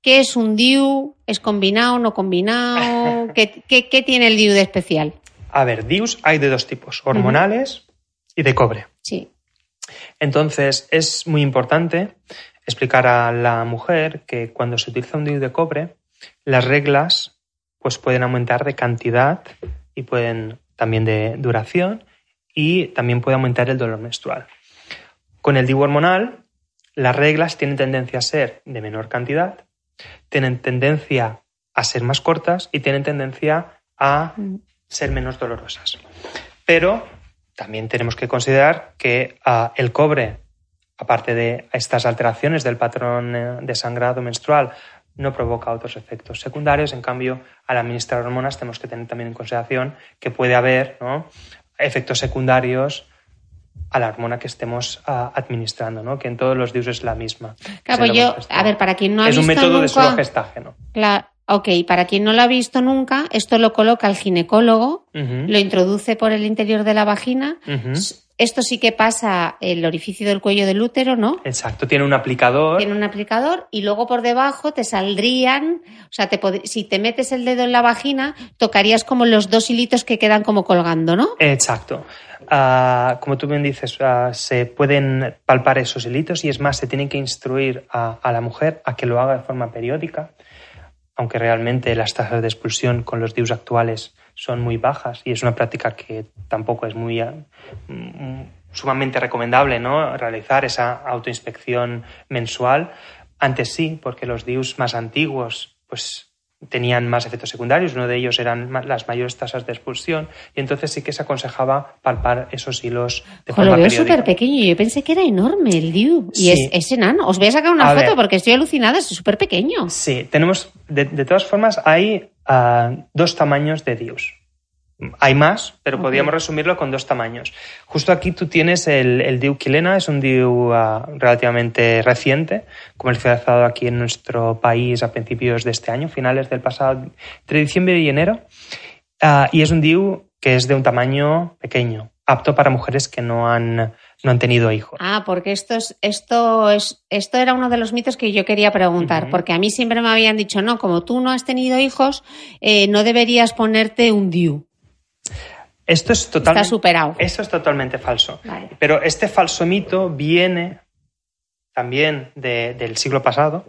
¿Qué es un DIU? ¿Es combinado, no combinado? ¿Qué, tiene el DIU de especial? A ver, DIUs hay de dos tipos, hormonales y de cobre. Sí. Entonces, es muy importante explicar a la mujer que cuando se utiliza un DIU de cobre, las reglas pues pueden aumentar de cantidad y pueden también de duración y también puede aumentar el dolor menstrual. Con el DIU hormonal, las reglas tienen tendencia a ser de menor cantidad, tienen tendencia a ser más cortas y tienen tendencia a ser menos dolorosas. Pero también tenemos que considerar que ah, el cobre, aparte de estas alteraciones del patrón eh, de sangrado menstrual, no provoca otros efectos secundarios. En cambio, al administrar hormonas tenemos que tener también en consideración que puede haber efectos secundarios a la hormona que estemos ah, administrando, ¿no? que en todos los dios es la misma. Claro, yo, a ver, para quien no ha es visto un método de solo gestágeno. Claro, ok, para quien no lo ha visto nunca, esto lo coloca el ginecólogo, lo introduce por el interior de la vagina, esto sí que pasa el orificio del cuello del útero, ¿no? Exacto, tiene un aplicador. Tiene un aplicador y luego por debajo te saldrían, o sea, te si te metes el dedo en la vagina, tocarías como los dos hilitos que quedan como colgando, ¿no? Exacto. Ah, como tú bien dices, ah, se pueden palpar esos hilitos y es más, se tiene que instruir a, a la mujer a que lo haga de forma periódica, aunque realmente las tasas de expulsión con los DIUs actuales son muy bajas y es una práctica que tampoco es muy mm, sumamente recomendable ¿no? realizar esa autoinspección mensual. Antes sí, porque los DIUs más antiguos pues tenían más efectos secundarios, uno de ellos eran las mayores tasas de expulsión, y entonces sí que se aconsejaba palpar esos hilos de forma Lo veo súper pequeño, yo pensé que era enorme el DIU, y es, enano. Os voy a sacar una foto porque estoy alucinada, es súper pequeño. Sí, tenemos, de, todas formas, hay ah, dos tamaños de DIUs. Hay más, pero podríamos resumirlo con dos tamaños. Justo aquí tú tienes el, el DIU Quilena, es un DIU ah, relativamente reciente, comercializado aquí en nuestro país a principios de este año, finales del pasado, entre diciembre y enero. Ah, y es un DIU que es de un tamaño pequeño, apto para mujeres que no han, no han tenido hijos. Ah, porque esto, es, esto, es, esto era uno de los mitos que yo quería preguntar, porque a mí siempre me habían dicho, no, como tú no has tenido hijos, eh, no deberías ponerte un DIU. Esto es totalmente, Está superado. Esto es totalmente falso. Pero este falso mito viene también del siglo pasado,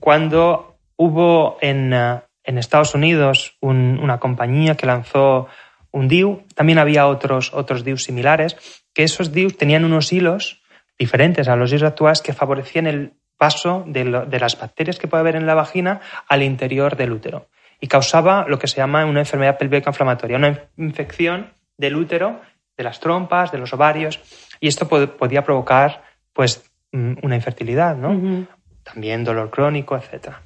cuando hubo en, eh, Estados Unidos una compañía que lanzó un DIU, también había otros, otros DIUs similares, que esos DIUs tenían unos hilos diferentes a los DIUs actuales que favorecían el paso de, de las bacterias que puede haber en la vagina al interior del útero y causaba lo que se llama una enfermedad pélvica inflamatoria, una infección del útero, de las trompas, de los ovarios, y esto podía provocar pues mm, una infertilidad, ¿no? También dolor crónico, etc.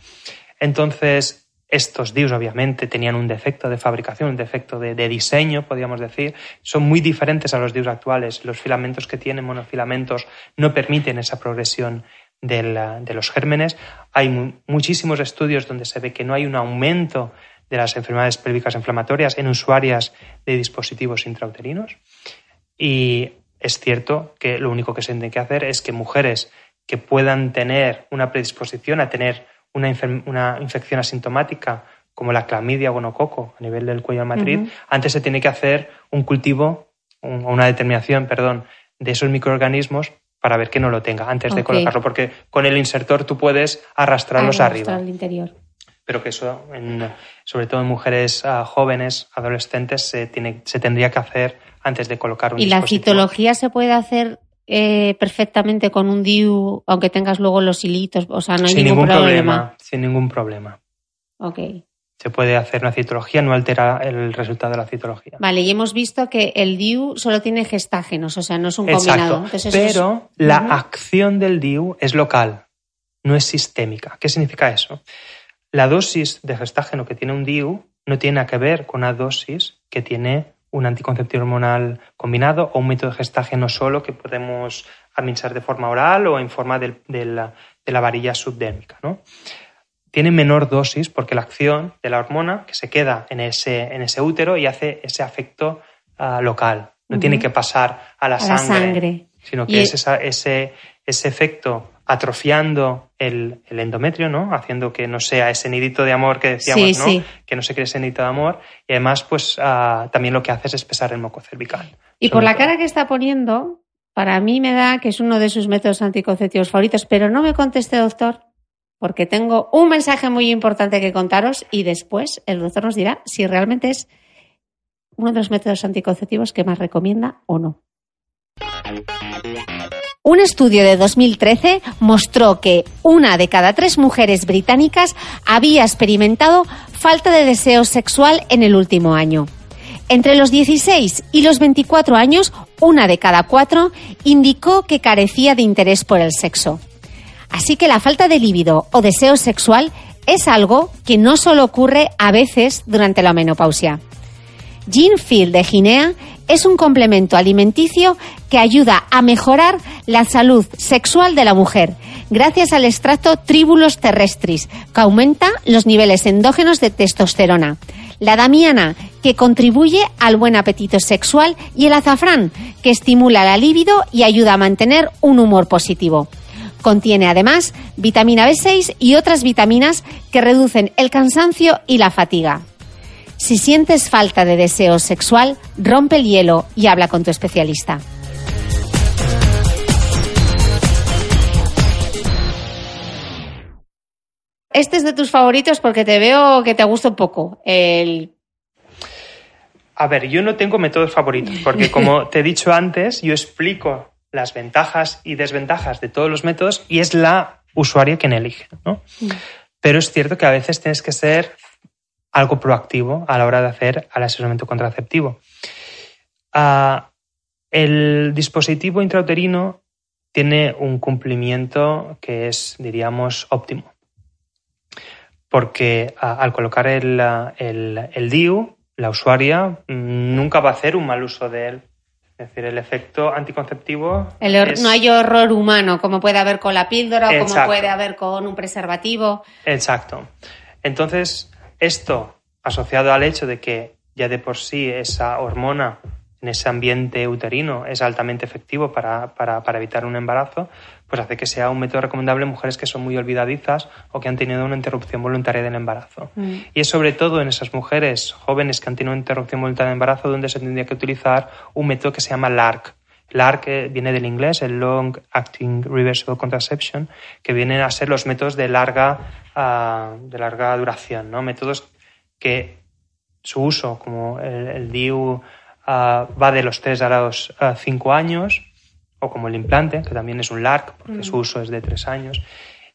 Entonces, estos DIUs obviamente tenían un defecto de fabricación, un defecto de, diseño, podríamos decir. Son muy diferentes a los DIUs actuales. Los filamentos que tienen monofilamentos no permiten esa progresión de los gérmenes. Hay muchísimos estudios donde se ve que no hay un aumento de las enfermedades pélvicas inflamatorias en usuarias de dispositivos intrauterinos. Y es cierto que lo único que se tiene que hacer es que mujeres que puedan tener una predisposición a tener una, una infección asintomática como la clamidia o gonococo a nivel del cuello de matriz, antes se tiene que hacer un cultivo, o una determinación, perdón, de esos microorganismos para ver que no lo tenga antes de colocarlo, porque con el insertor tú puedes arrastrarlos arriba. Al interior. Pero que eso, sobre todo en mujeres ah, jóvenes, adolescentes, se, tiene, se tendría que hacer antes de colocar un ¿Y la citología se puede hacer eh, perfectamente con un DIU, aunque tengas luego los hilitos? O sea, no hay sin ningún, problema. Sin ningún problema. Ok. Se puede hacer una citología, no altera el resultado de la citología. Vale, y hemos visto que el DIU solo tiene gestágenos, o sea, no es un combinado. pero la acción del DIU es local, no es sistémica. ¿Qué significa eso? La dosis de gestágeno que tiene un DIU no tiene que ver con la dosis que tiene un anticonceptivo hormonal combinado o un método de gestágeno solo que podemos administrar de forma oral o en forma de, la, varilla subdérmica. ¿no? Tiene menor dosis porque la acción de la hormona que se queda en ese, en ese útero y hace ese afecto ah, local. No tiene que pasar a la, sangre, sino que es ese, ese efecto atrofiando el, endometrio, ¿no? Haciendo que no sea ese nidito de amor que decíamos, ¿no? Que no se cree ese nidito de amor. Y además, pues ah, también lo que hace es espesar el moco cervical. Y por la cara que está poniendo, para mí me da que es uno de sus métodos anticonceptivos favoritos, pero no me conteste, doctor, porque tengo un mensaje muy importante que contaros y después el doctor nos dirá si realmente es uno de los métodos anticonceptivos que más recomienda o no. Un estudio de 2013 mostró que una de cada tres mujeres británicas había experimentado falta de deseo sexual en el último año. Entre los 16 y los 24 años, una de cada cuatro indicó que carecía de interés por el sexo. Así que la falta de líbido o deseo sexual es algo que no solo ocurre a veces durante la menopausia. Jean Field de Guinea es un complemento alimenticio que ayuda a mejorar la salud sexual de la mujer gracias al extracto Tribulus terrestris, que aumenta los niveles endógenos de testosterona. La damiana, que contribuye al buen apetito sexual, y el azafrán, que estimula la libido y ayuda a mantener un humor positivo. Contiene además vitamina B6 y otras vitaminas que reducen el cansancio y la fatiga. Si sientes falta de deseo sexual, rompe el hielo y habla con tu especialista. Este es de tus favoritos porque te veo que te gusta un poco. El... A ver, yo no tengo métodos favoritos porque como te he dicho antes, yo explico las ventajas y desventajas de todos los métodos y es la usuaria quien elige. ¿no? Mm. Pero es cierto que a veces tienes que ser algo proactivo a la hora de hacer el asesoramiento contraceptivo. Ah, el dispositivo intrauterino tiene un cumplimiento que es, diríamos, óptimo. Porque ah, al colocar el, el, DIU, la usuaria mm, nunca va a hacer un mal uso de él. Es decir, el efecto anticonceptivo. No hay horror humano, como puede haber con la píldora o como puede haber con un preservativo. Exacto. Entonces, esto, asociado al hecho de que ya de por sí esa hormona en ese ambiente uterino es altamente efectivo para, evitar un embarazo, pues hace que sea un método recomendable en mujeres que son muy olvidadizas o que han tenido una interrupción voluntaria del embarazo. Mm. Y es sobre todo en esas mujeres jóvenes que han tenido una interrupción voluntaria del embarazo donde se tendría que utilizar un método que se llama LARC. LARC viene del inglés, el Long Acting Reversible Contraception, que vienen a ser los métodos de larga de larga duración, ¿no? métodos que su uso, como el, DIU, va de los 3 a los 5 años, o como el implante, que también es un LARC, porque su mm. uso es de 3 años.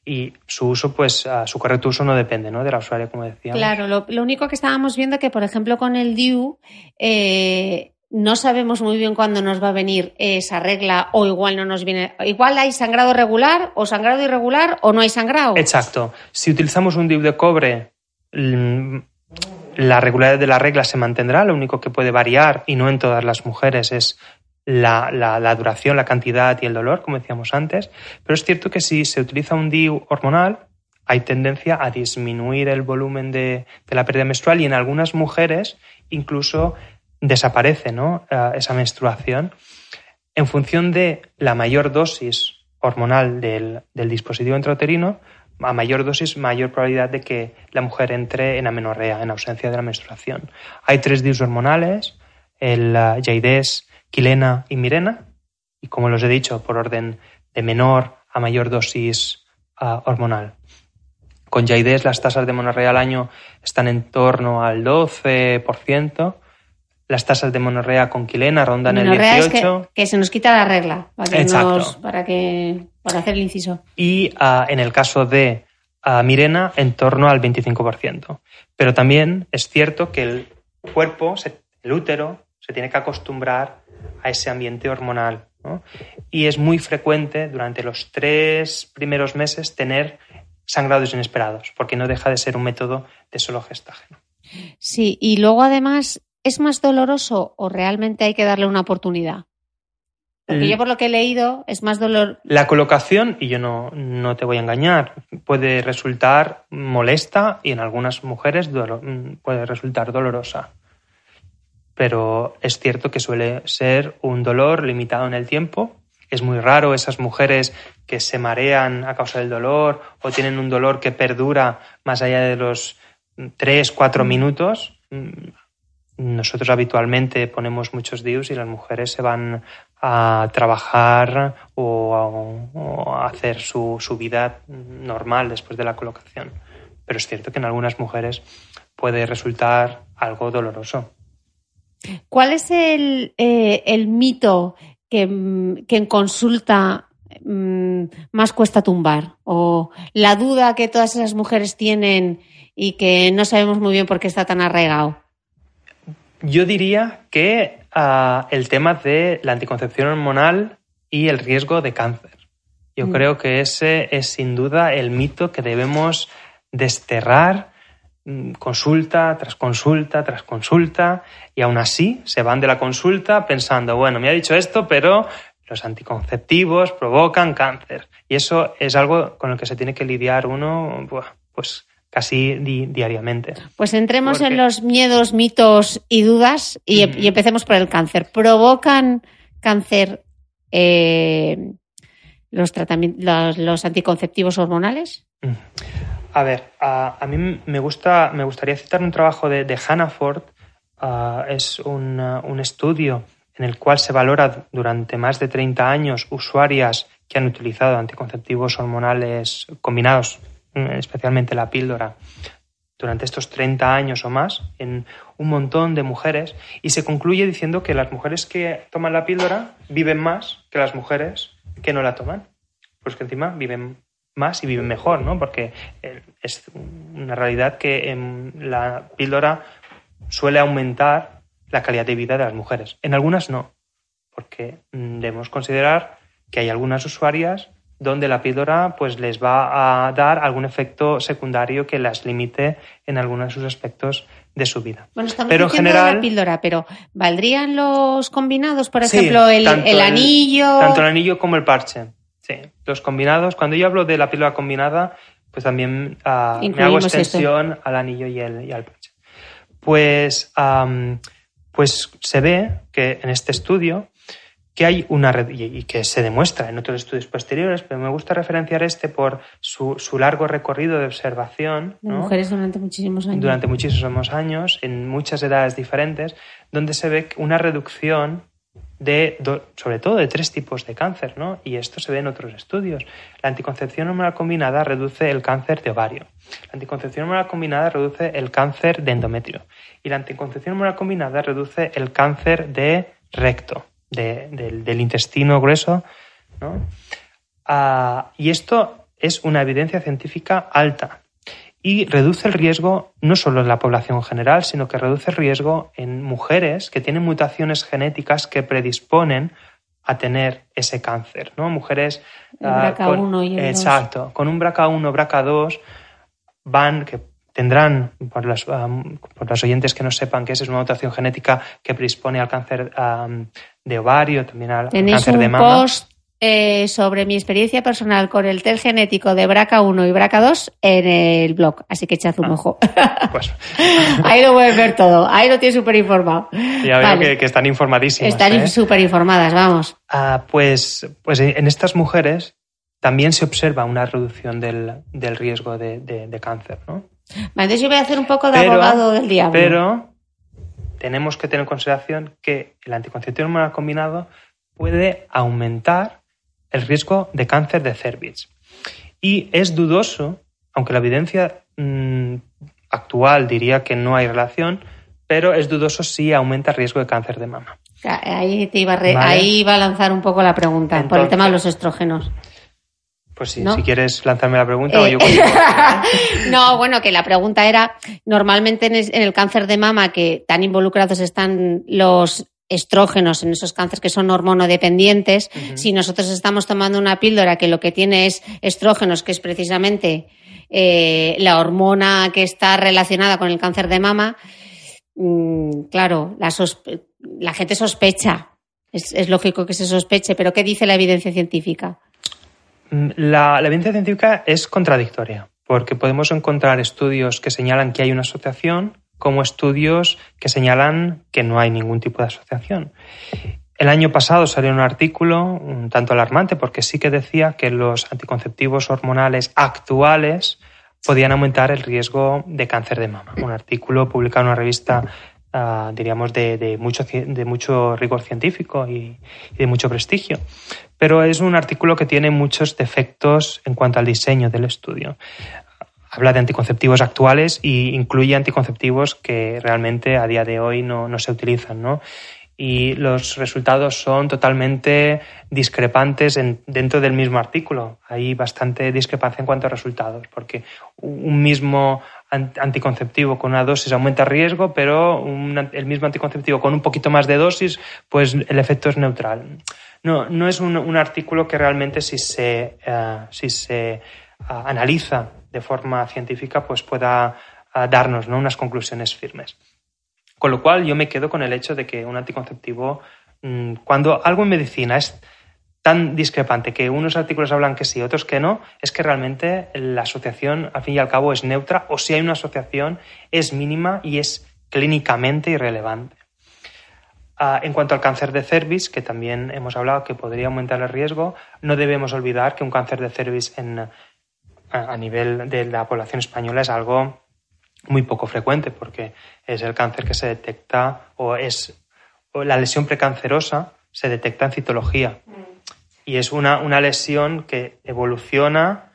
Y su uso, pues, su correcto uso no depende ¿no? de la usuaria, como decíamos. Claro, lo, único que estábamos viendo que, por ejemplo, con el DIU, eh, no sabemos muy bien cuándo nos va a venir esa regla o igual no nos viene. Igual hay sangrado regular o sangrado irregular o no hay sangrado. Exacto. Si utilizamos un DIU de cobre, mm, la regularidad de la regla se mantendrá. Lo único que puede variar, y no en todas las mujeres, es la, duración, la cantidad y el dolor, como decíamos antes. Pero es cierto que si se utiliza un DIU hormonal, hay tendencia a disminuir el volumen de, de la pérdida menstrual y en algunas mujeres incluso desaparece. Eh, esa menstruación. en función de la mayor dosis hormonal del, dispositivo intrauterino, a mayor dosis, mayor probabilidad de que la mujer entre en amenorrea, en ausencia de la menstruación. Hay tres DIUs hormonales, el uh, Quilena y Mirena, y como los he dicho, por orden de menor a mayor dosis uh, hormonal. Con Jaides las tasas de monorrea al año están en torno al 12%, las tasas de monorrea con quilena rondan el 18. Es que, se nos quita la regla para, que para, hacer el inciso. Y ah, en el caso de ah, Mirena, en torno al 25%. Pero también es cierto que el cuerpo, el útero, se tiene que acostumbrar a ese ambiente hormonal. Y es muy frecuente durante los tres primeros meses tener sangrados inesperados, porque no deja de ser un método de solo gestágeno. Sí, y luego además ¿es más doloroso o realmente hay que darle una oportunidad? Porque yo por lo que he leído es más dolor. La colocación, y yo no, no te voy a engañar, puede resultar molesta y en algunas mujeres puede resultar dolorosa. Pero es cierto que suele ser un dolor limitado en el tiempo. Es muy raro esas mujeres que se marean a causa del dolor o tienen un dolor que perdura más allá de los tres, cuatro mm. minutos nosotros habitualmente ponemos muchos DIUs y las mujeres se van a trabajar o a, hacer su, vida normal después de la colocación. Pero es cierto que en algunas mujeres puede resultar algo doloroso. ¿Cuál es el, eh, mito que, en consulta mm, más cuesta tumbar? ¿O la duda que todas esas mujeres tienen y que no sabemos muy bien por qué está tan arraigado? Yo diría que ah, el tema de la anticoncepción hormonal y el riesgo de cáncer. Yo mm. creo que ese es sin duda el mito que debemos desterrar mm, consulta tras consulta tras consulta y aún así se van de la consulta pensando, bueno, me ha dicho esto, pero los anticonceptivos provocan cáncer. Y eso es algo con el que se tiene que lidiar uno, pues casi diariamente. Pues entremos en los miedos, mitos y dudas y, empecemos por el cáncer. ¿Provocan cáncer eh, los, los, anticonceptivos hormonales? A ver, a, mí me, gusta, me gustaría citar un trabajo de, de Hannah Ford. Ah, es un, un estudio en el cual se valora durante más de 30 años usuarias que han utilizado anticonceptivos hormonales combinados Mm, especialmente la píldora, durante estos 30 años o más en un montón de mujeres y se concluye diciendo que las mujeres que toman la píldora viven más que las mujeres que no la toman. Pues que encima viven más y viven mejor, ¿no? Porque eh, es una realidad que en la píldora suele aumentar la calidad de vida de las mujeres. En algunas no, porque mm, debemos considerar que hay algunas usuarias donde la píldora pues les va a dar algún efecto secundario que las limite en algunos de sus aspectos de su vida. Bueno, estamos pero en general, la píldora, pero ¿valdrían los combinados, por ejemplo, el, anillo? tanto el anillo como el parche. Sí, los combinados. Cuando yo hablo de la píldora combinada, pues también ah, me hago extensión al anillo y, el, al parche. Pues, pues se ve que en este estudio que hay una red, y que se demuestra en otros estudios posteriores, pero me gusta referenciar este por su, largo recorrido de observación. De mujeres durante muchísimos años. Durante muchísimos años, en muchas edades diferentes, donde se ve una reducción de, sobre todo, de tres tipos de cáncer, ¿no? Y esto se ve en otros estudios. La anticoncepción hormonal combinada reduce el cáncer de ovario. La anticoncepción hormonal combinada reduce el cáncer de endometrio. Y la anticoncepción hormonal combinada reduce el cáncer de recto del intestino grueso. Ah, y esto es una evidencia científica alta y reduce el riesgo no solo en la población general, sino que reduce el riesgo en mujeres que tienen mutaciones genéticas que predisponen a tener ese cáncer, ¿no? Mujeres ah, con, exacto, con un BRCA1, BRCA2 van que tendrán, por los, por los oyentes que no sepan que esa es una mutación genética que predispone al cáncer de ovario, también al cáncer de mama. Post eh, sobre mi experiencia personal con el test genético de BRCA1 y BRCA2 en el blog, así que echad un Ah, ojo. Pues Ahí lo puedes ver todo, ahí lo tienes súper informado. ya veo que, que están informadísimas. Están ¿eh? súper informadas, vamos. Ah, pues, pues en estas mujeres también se observa una reducción del, del riesgo de, de- de cáncer, ¿no? Entonces yo voy a hacer un poco de Pero- abogado del diablo. Pero tenemos que tener en consideración que el anticonceptivo hormonal combinado puede aumentar el riesgo de cáncer de cervix. Y es dudoso, aunque la evidencia mm, actual diría que no hay relación, pero es dudoso si aumenta el riesgo de cáncer de mama. Ahí te iba a, re- Vale. ahí iba a lanzar un poco la pregunta, por el tema de los estrógenos. Pues sí, ¿No? si quieres lanzarme la pregunta o Eh, yo continúo. no, bueno, que la pregunta era, normalmente en, el cáncer de mama, que tan involucrados están los estrógenos en esos cánceres que son hormonodependientes, si nosotros estamos tomando una píldora que lo que tiene es estrógenos, que es precisamente eh, la hormona que está relacionada con el cáncer de mama, mm, claro, la, gente sospecha. Es, es lógico que se sospeche, pero ¿qué dice la evidencia científica? Mm, La, evidencia científica es contradictoria, porque podemos encontrar estudios que señalan que hay una asociación como estudios que señalan que no hay ningún tipo de asociación. El año pasado salió un artículo un tanto alarmante porque sí que decía que los anticonceptivos hormonales actuales podían aumentar el riesgo de cáncer de mama. Un artículo publicado en una revista, ah, diríamos, de, mucho, de mucho rigor científico y de mucho prestigio. Pero es un artículo que tiene muchos defectos en cuanto al diseño del estudio. Habla de anticonceptivos actuales e incluye anticonceptivos que realmente a día de hoy no, no se utilizan, ¿no? y los resultados son totalmente discrepantes en- dentro del mismo artículo. Hay bastante discrepancia en cuanto a resultados, porque un mismo anticonceptivo con una dosis aumenta riesgo, pero el mismo anticonceptivo con un poquito más de dosis, pues el efecto es neutral. No, no es un, un artículo que realmente si se, eh, si se ah, analiza de forma científica, pues pueda ah, darnos ¿no? unas conclusiones firmes. Con lo cual yo me quedo con el hecho de que un anticonceptivo, mm, cuando algo en medicina es tan discrepante que unos artículos hablan que sí, otros que no, es que realmente la asociación, al fin y al cabo, es neutra o si hay una asociación es mínima y es clínicamente irrelevante. Ah, en cuanto al cáncer de cervix, que también hemos hablado que podría aumentar el riesgo, no debemos olvidar que un cáncer de cervix en, a, nivel de la población española es algo muy poco frecuente porque es el cáncer que se detecta o es la lesión precancerosa se detecta en citología y es una, una lesión que evoluciona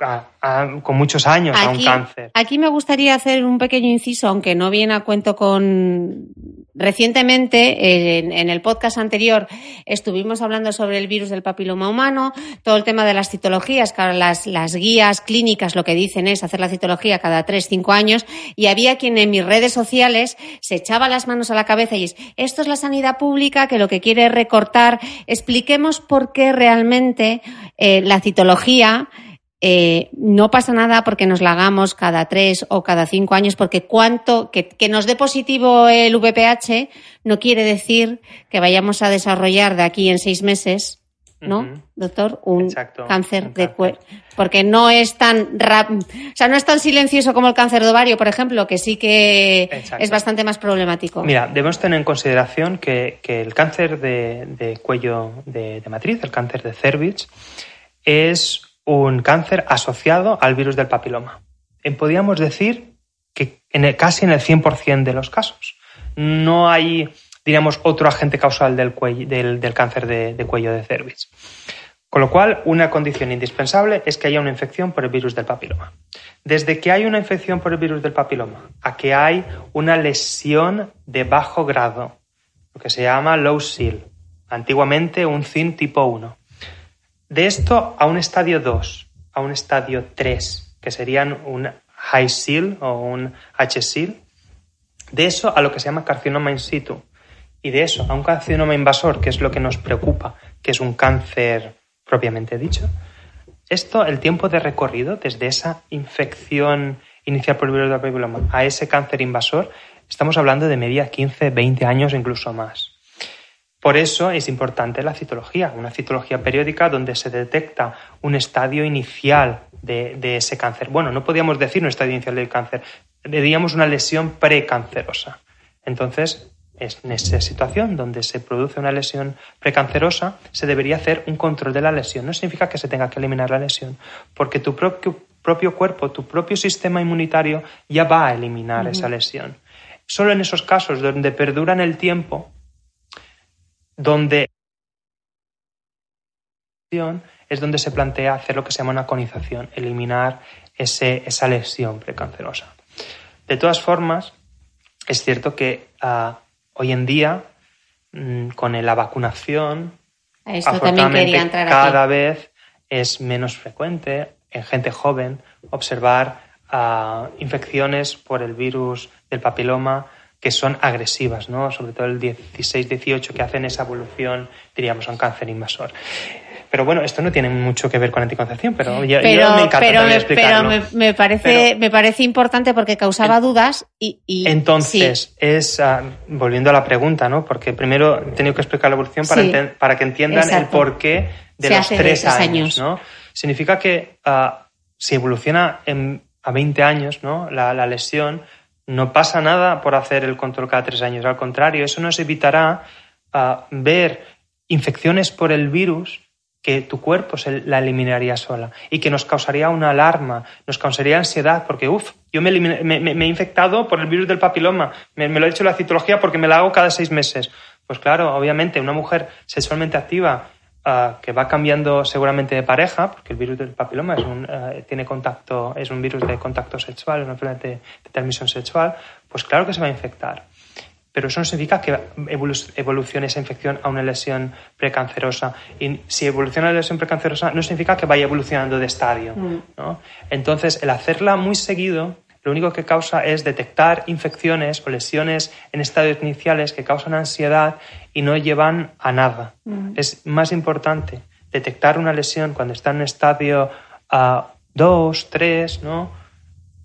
a- a- con muchos años a un cáncer. aquí me gustaría hacer un pequeño inciso, aunque no viene a cuento con. Recientemente, en, en el podcast anterior, estuvimos hablando sobre el virus del papiloma humano, todo el tema de las citologías, ahora las, las guías clínicas lo que dicen es hacer la citología cada tres, cinco años, y había quien en mis redes sociales se echaba las manos a la cabeza y es, esto es la sanidad pública que lo que quiere es recortar. Expliquemos por qué realmente eh, la citología eh, no pasa nada porque nos la hagamos cada tres o cada cinco años, porque cuanto que, que nos dé positivo el VPH no quiere decir que vayamos a desarrollar de aquí en seis meses, ¿no, doctor? Un Exacto, cáncer un de cuerpo. Porque no es tan rap- o sea, no es tan silencioso como el cáncer de ovario, por ejemplo, que sí que Exacto. es bastante más problemático. Mira, debemos tener en consideración que, que el cáncer de, de cuello de, de matriz, el cáncer de cervix, es un cáncer asociado al virus del papiloma. Eh, Podríamos decir que en casi en el 100% de los casos. No hay, diríamos, otro agente causal del, del, cáncer de, cuello de cervix. Con lo cual, una condición indispensable es que haya una infección por el virus del papiloma. Desde que hay una infección por el virus del papiloma a que hay una lesión de bajo grado, lo que se llama low SIL, antiguamente un CIN tipo 1. De esto a un estadio 2, a un estadio 3, que serían un high SIL o un H-SIL, de eso a lo que se llama carcinoma in situ. Y de eso a un carcinoma invasor, que es lo que nos preocupa, que es un cáncer propiamente dicho. Esto, el tiempo de recorrido desde esa infección inicial por el virus del papiloma a ese cáncer invasor, estamos hablando de media 15, 20 años, incluso más. Por eso es importante la citología, una citología periódica donde se detecta un estadio inicial de, ese cáncer. Bueno, no podíamos decir un estadio inicial del cáncer, diríamos una lesión precancerosa. Entonces, en esa situación donde se produce una lesión precancerosa, se debería hacer un control de la lesión. No significa que se tenga que eliminar la lesión, porque tu propio, cuerpo, tu propio sistema inmunitario ya va a eliminar esa lesión. Solo en esos casos donde perduran el tiempo, donde es donde se plantea hacer lo que se llama una conización, eliminar esa lesión precancerosa. De todas formas, es cierto que ah, hoy en día, mm, con la vacunación, cada vez es menos frecuente en gente joven observar ah, infecciones por el virus del papiloma que son agresivas, ¿no? sobre todo el 16-18 que hacen esa evolución, diríamos, a un cáncer invasor. Pero bueno, esto no tiene mucho que ver con anticoncepción, pero, yo, me encanta pero, pero me, parece, me parece importante porque causaba dudas y, Entonces, es, ah, volviendo a la pregunta, ¿no? Porque primero he tenido que explicar la evolución para, para que entiendan el porqué de los tres años, ¿no? Significa que uh, si evoluciona en, a 20 años, ¿no? La, la lesión, no pasa nada por hacer el control cada tres años. Al contrario, eso nos evitará uh, ver infecciones por el virus que tu cuerpo se la eliminaría sola y que nos causaría una alarma, nos causaría ansiedad, porque, uff, yo me, he infectado por el virus del papiloma, me, lo ha dicho la citología porque me la hago cada seis meses. Pues claro, obviamente, una mujer sexualmente activa ah, que va cambiando seguramente de pareja, porque el virus del papiloma es un, ah, tiene contacto, es un virus de contacto sexual, es una enfermedad de transmisión sexual, pues claro que se va a infectar pero eso no significa que evolucione esa infección a una lesión precancerosa. Y si evoluciona la lesión precancerosa, no significa que vaya evolucionando de estadio. Mm. Entonces, el hacerla muy seguido, lo único que causa es detectar infecciones o lesiones en estadios iniciales que causan ansiedad y no llevan a nada. Mm. Es más importante detectar una lesión cuando está en un estadio 2, 3, ¿no?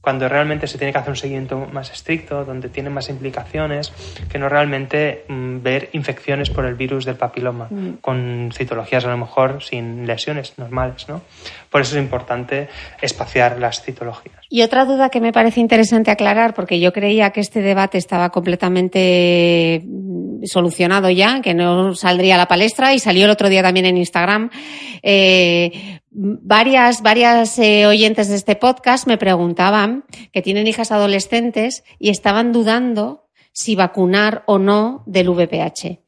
Cuando realmente se tiene que hacer un seguimiento más estricto, donde tiene más implicaciones, que no realmente mm, ver infecciones por el virus del papiloma, mm. con citologías a lo mejor sin lesiones normales. ¿no? Por eso es importante espaciar las citologías. Y otra duda que me parece interesante aclarar, porque yo creía que este debate estaba completamente mm, solucionado ya, que no saldría a la palestra y salió el otro día también en Instagram. Eh, varias, varias eh, oyentes de este podcast me preguntaban que tienen hijas adolescentes y estaban dudando si vacunar o no del VPH.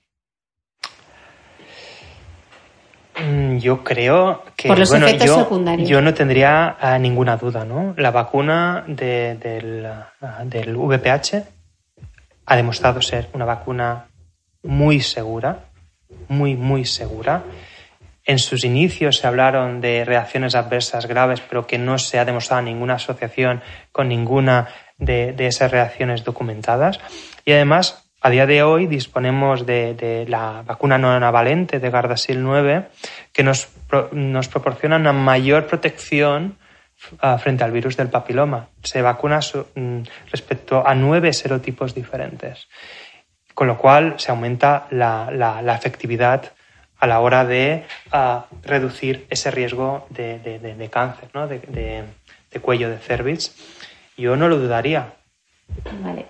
Mm, yo creo que Por los efectos yo, secundarios. yo no tendría ah, ninguna duda, ¿no? La vacuna del, ah, del VPH ha demostrado ser una vacuna muy segura, muy, muy segura en sus inicios se hablaron de reacciones adversas graves, pero que no se ha demostrado ninguna asociación con ninguna de, esas reacciones documentadas. Y además, a día de hoy disponemos de, la vacuna no navalente de Gardasil 9, que nos, proporciona una mayor protección ah, frente al virus del papiloma. Se vacuna mm, respecto a nueve serotipos diferentes, con lo cual se aumenta la efectividad a la hora de reducir ese riesgo de, cáncer, ¿no? de, cuello de cervix. Yo no lo dudaría. Vale.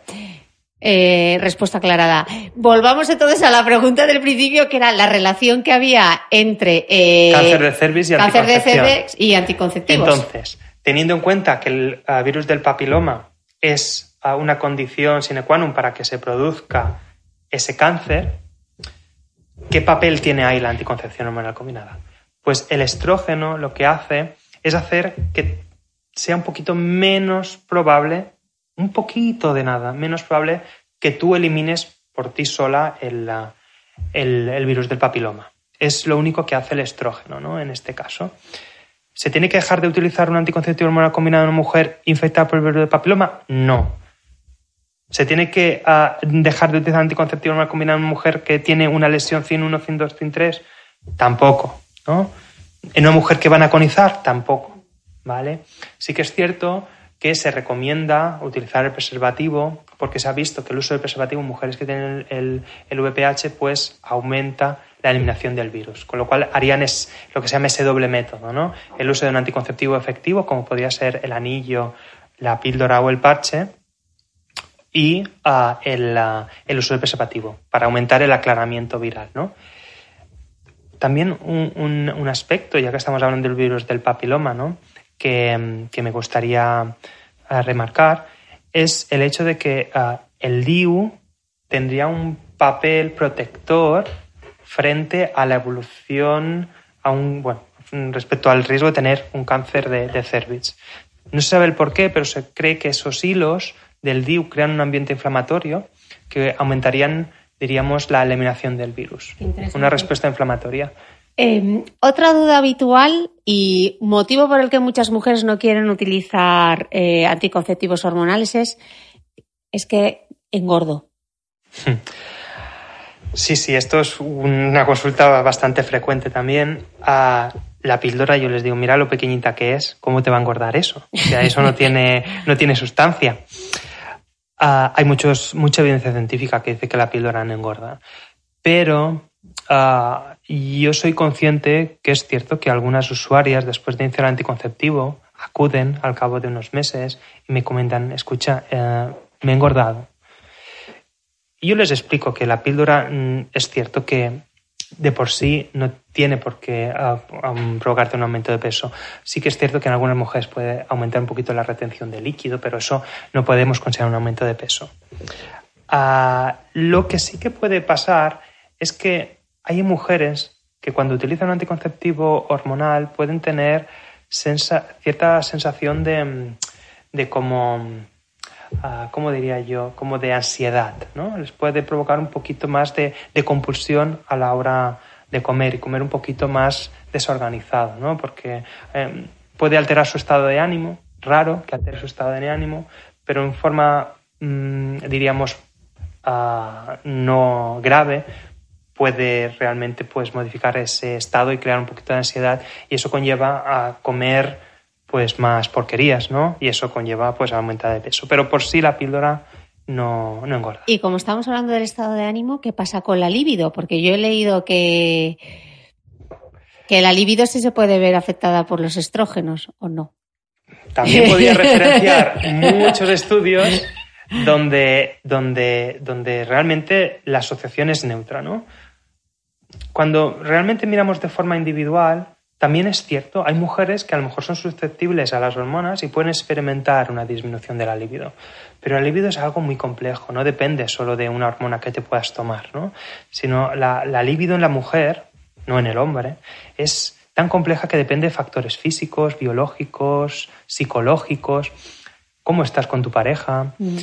Eh, respuesta aclarada. Volvamos entonces a la pregunta del principio, que era la relación que había entre eh, cáncer de cervix y cáncer de cervix y anticonceptivos. Entonces, teniendo en cuenta que el virus del papiloma es una condición sine qua non para que se produzca ese cáncer, ¿Qué papel tiene ahí la anticoncepción hormonal combinada? Pues el estrógeno lo que hace es hacer que sea un poquito menos probable, un poquito de nada, menos probable que tú elimines por ti sola el, el, virus del papiloma. Es lo único que hace el estrógeno, ¿no? En este caso. ¿Se tiene que dejar de utilizar un anticonceptivo hormonal combinado en una mujer infectada por el virus del papiloma? No. ¿Se tiene que ah, dejar de utilizar anticonceptivo normal combinado en una mujer que tiene una lesión 101, 102, 103? Tampoco, ¿no? ¿En una mujer que van a conizar? Tampoco, ¿vale? Sí que es cierto que se recomienda utilizar el preservativo porque se ha visto que el uso del preservativo en mujeres que tienen el, el VPH pues aumenta la eliminación del virus. Con lo cual harían es, lo que se llama ese doble método, ¿no? El uso de un anticonceptivo efectivo, como podría ser el anillo, la píldora o el parche, y ah, el, ah, el, uso del preservativo para aumentar el aclaramiento viral, ¿no? También un, un, aspecto, ya que estamos hablando del virus del papiloma, ¿no? que, que me gustaría ah, remarcar, es el hecho de que el DIU tendría un papel protector frente a la evolución a un, bueno, respecto al riesgo de tener un cáncer de, de cervix. No se sabe el por qué, pero se cree que esos hilos del DIU crean un ambiente inflamatorio que aumentarían, diríamos, la eliminación del virus. Una respuesta inflamatoria. Eh, otra duda habitual y motivo por el que muchas mujeres no quieren utilizar eh, anticonceptivos hormonales es, es que engordo. Sí, sí, esto es una consulta bastante frecuente también. A la píldora yo les digo, mira lo pequeñita que es, ¿cómo te va a engordar eso? O sea, eso no tiene, no tiene sustancia. Uh, hay muchos, mucha evidencia científica que dice que la píldora no engorda, pero uh, yo soy consciente que es cierto que algunas usuarias después de iniciar el anticonceptivo acuden al cabo de unos meses y me comentan, escucha, uh, me he engordado yo les explico que la píldora mm, es cierto que de por sí no tiene por qué ah, provocarte un aumento de peso. Sí que es cierto que en algunas mujeres puede aumentar un poquito la retención de líquido, pero eso no podemos considerar un aumento de peso. Ah, lo que sí que puede pasar es que hay mujeres que cuando utilizan un anticonceptivo hormonal pueden tener cierta sensación de, de como uh, ¿cómo diría yo?, como de ansiedad, ¿no? Les puede provocar un poquito más de, de, compulsión a la hora de comer y comer un poquito más desorganizado, ¿no? Porque eh, puede alterar su estado de ánimo, raro que altere su estado de ánimo, pero en forma, mmm, diríamos, uh, no grave, puede realmente pues, modificar ese estado y crear un poquito de ansiedad y eso conlleva a comer pues más porquerías, ¿no? Y eso conlleva pues aumenta de peso. Pero por sí la píldora no, no engorda. Y como estamos hablando del estado de ánimo, ¿qué pasa con la libido? Porque yo he leído que, que la libido sí se puede ver afectada por los estrógenos, ¿o no? También podía referenciar muchos estudios donde, donde, donde realmente la asociación es neutra, ¿no? Cuando realmente miramos de forma individual, también es cierto, hay mujeres que a lo mejor son susceptibles a las hormonas y pueden experimentar una disminución de la libido. Pero la libido es algo muy complejo, no depende solo de una hormona que te puedas tomar, ¿no? Sino la, la libido en la mujer, no en el hombre, es tan compleja que depende de factores físicos, biológicos, psicológicos, cómo estás con tu pareja. Mm.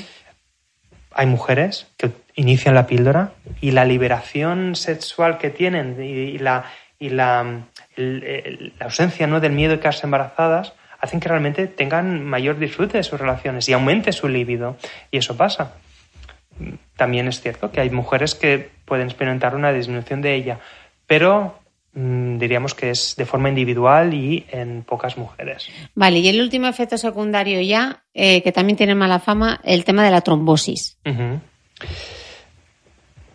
Hay mujeres que inician la píldora y la liberación sexual que tienen y la, y la la ausencia ¿no? del miedo de quedarse embarazadas hacen que realmente tengan mayor disfrute de sus relaciones y aumente su libido. Y eso pasa. También es cierto que hay mujeres que pueden experimentar una disminución de ella, pero mm, diríamos que es de forma individual y en pocas mujeres. Vale, y el último efecto secundario ya, eh, que también tiene mala fama, el tema de la trombosis.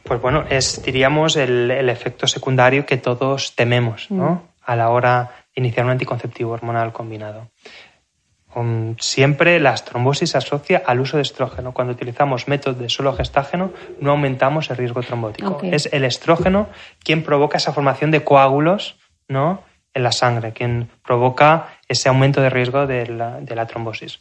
Pues bueno, es, diríamos, el, el, efecto secundario que todos tememos, ¿no? A la hora de iniciar un anticonceptivo hormonal combinado. siempre la trombosis se asocia al uso de estrógeno. Cuando utilizamos métodos de solo gestágeno, no aumentamos el riesgo trombótico. Okay. Es el estrógeno quien provoca esa formación de coágulos ¿no? en la sangre, quien provoca ese aumento de riesgo de la, de la trombosis.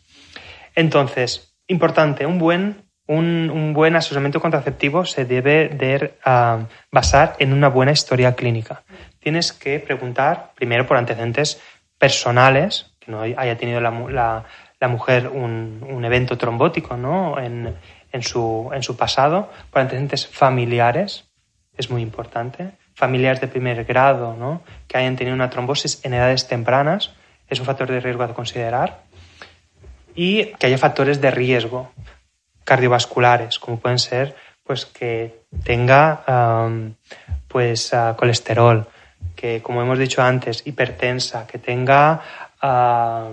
Entonces, importante, un buen, un, un buen asesoramiento contraceptivo se debe de, uh, basar en una buena historia clínica tienes que preguntar primero por antecedentes personales, que no haya tenido la, la, la mujer un, un, evento trombótico ¿no? en, en, su, en su pasado, por antecedentes familiares, es muy importante, familiares de primer grado ¿no? que hayan tenido una trombosis en edades tempranas, es un factor de riesgo a considerar, y que haya factores de riesgo cardiovasculares, como pueden ser pues que tenga um, pues uh, colesterol, que, como hemos dicho antes, hipertensa, que tenga uh,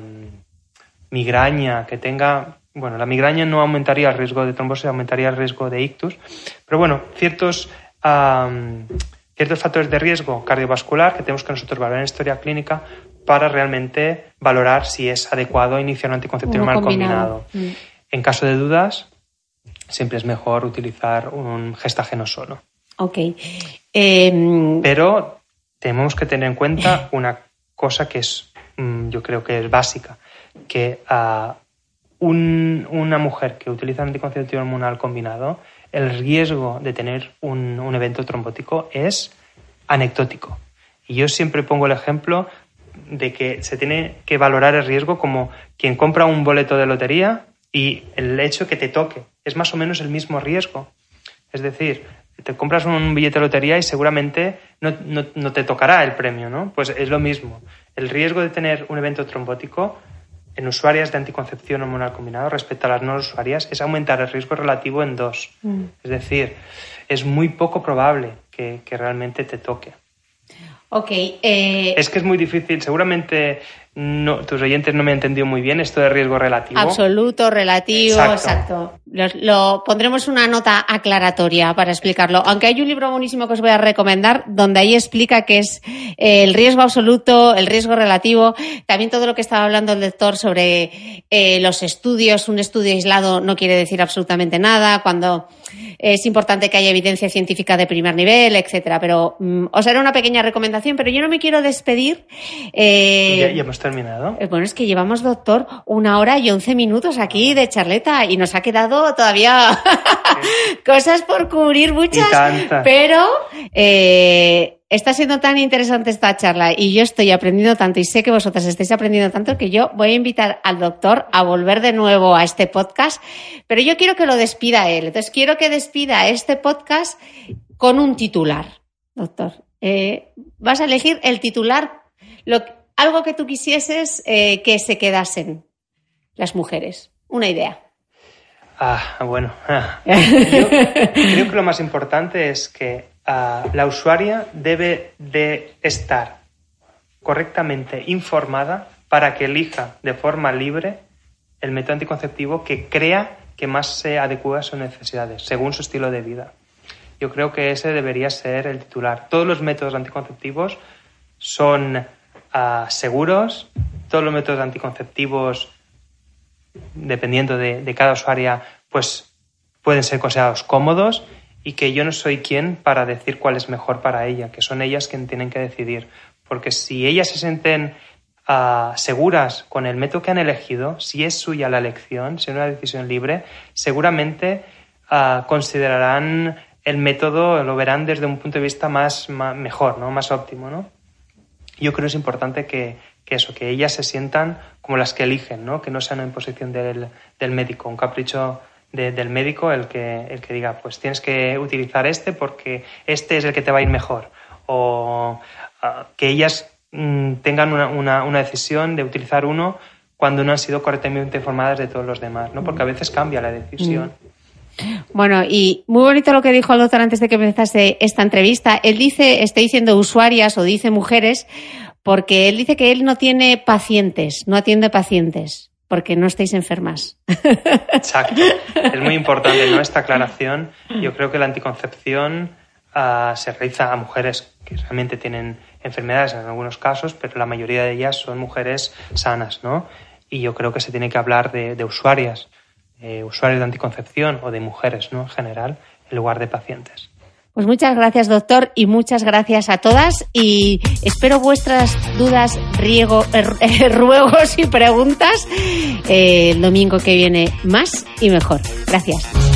migraña, que tenga, bueno, la migraña no aumentaría el riesgo de trombosis, aumentaría el riesgo de ictus, pero bueno, ciertos, ciertos factores de riesgo cardiovascular que tenemos que nosotros valorar en historia clínica para realmente valorar si es adecuado iniciar un anticonceptivo mal combinado. Mm. En caso de dudas, siempre es mejor utilizar un gestágeno solo. Ok. Em, pero tenemos que tener en cuenta una cosa que es, mm, yo creo que es básica, que a una mujer que utiliza anticonceptivo hormonal combinado, el riesgo de tener un, un evento trombótico es anecdótico. Y yo siempre pongo el ejemplo de que se tiene que valorar el riesgo como quien compra un boleto de lotería y el hecho que te toque es más o menos el mismo riesgo. Es decir, te compras un billete de lotería y seguramente no, no, te tocará el premio, ¿no? Pues es lo mismo. El riesgo de tener un evento trombótico en usuarias de anticoncepción hormonal combinado respecto a las no usuarias es aumentar el riesgo relativo en dos. Mm. Es decir, es muy poco probable que, que realmente te toque. Ok. Eh, es que es muy difícil. Seguramente no, tus oyentes no me han entendido muy bien esto de riesgo relativo. Absoluto, relativo, exacto. Lo, pondremos una nota aclaratoria para explicarlo. Aunque hay un libro buenísimo que os voy a recomendar donde ahí explica qué es eh, el riesgo absoluto, el riesgo relativo, también todo lo que estaba hablando el doctor sobre eh, los estudios. Un estudio aislado no quiere decir absolutamente nada. Cuando es importante que haya evidencia científica de primer nivel, etcétera. Pero mm, os haré una pequeña recomendación, pero yo no me quiero despedir. Eh, ya, hemos terminado. Eh, bueno, es que llevamos, doctor, una hora y once minutos aquí de charleta y nos ha quedado todavía cosas por cubrir muchas. Pero eh, está siendo tan interesante esta charla y yo estoy aprendiendo tanto y sé que vosotras estáis aprendiendo tanto que yo voy a invitar al doctor a volver de nuevo a este podcast, pero yo quiero que lo despida él. Entonces quiero que despida este podcast con un titular, doctor. Eh, vas a elegir el titular, algo que tú quisieses eh, que se quedasen las mujeres. Una idea. Ah, bueno. Yo creo que lo más importante es que la usuaria debe de estar correctamente informada para que elija de forma libre el método anticonceptivo que crea que más se adecua a sus necesidades, según su estilo de vida. Yo creo que ese debería ser el titular. Todos los métodos anticonceptivos son ah, seguros, todos los métodos anticonceptivos, dependiendo de, cada usuaria, pues pueden ser considerados cómodos y que yo no soy quien para decir cuál es mejor para ella, que son ellas quienes tienen que decidir. Porque si ellas se sienten ah, seguras con el método que han elegido, si es suya la elección, si es una decisión libre, seguramente ah, considerarán el método, lo verán desde un punto de vista más, mejor, ¿no? más óptimo. ¿no? Yo creo que es importante que, eso, que ellas se sientan como las que eligen, ¿no? que no sean en posición del, del médico, un capricho del médico el que, el que diga, pues tienes que utilizar este porque este es el que te va a ir mejor. O ah, que ellas mm, tengan una, una, decisión de utilizar uno cuando no han sido correctamente informadas de todos los demás, ¿no? Porque a veces cambia la decisión. Mm. Bueno, y muy bonito lo que dijo el doctor antes de que empezase esta entrevista. Él dice, está diciendo usuarias o dice mujeres, porque él dice que él no tiene pacientes, no atiende pacientes porque no estéis enfermas. Exacto. Es muy importante esta aclaración. Yo creo que la anticoncepción ah, se realiza a mujeres que realmente tienen enfermedades en algunos casos, pero la mayoría de ellas son mujeres sanas, ¿no? Y yo creo que se tiene que hablar de, usuarias, usuarios de anticoncepción o de mujeres, ¿no? En general, en lugar de pacientes. Pues muchas gracias, doctor, y muchas gracias a todas. Y espero vuestras dudas, riego, eh, ruegos y preguntas eh, el domingo que viene más y mejor. Gracias.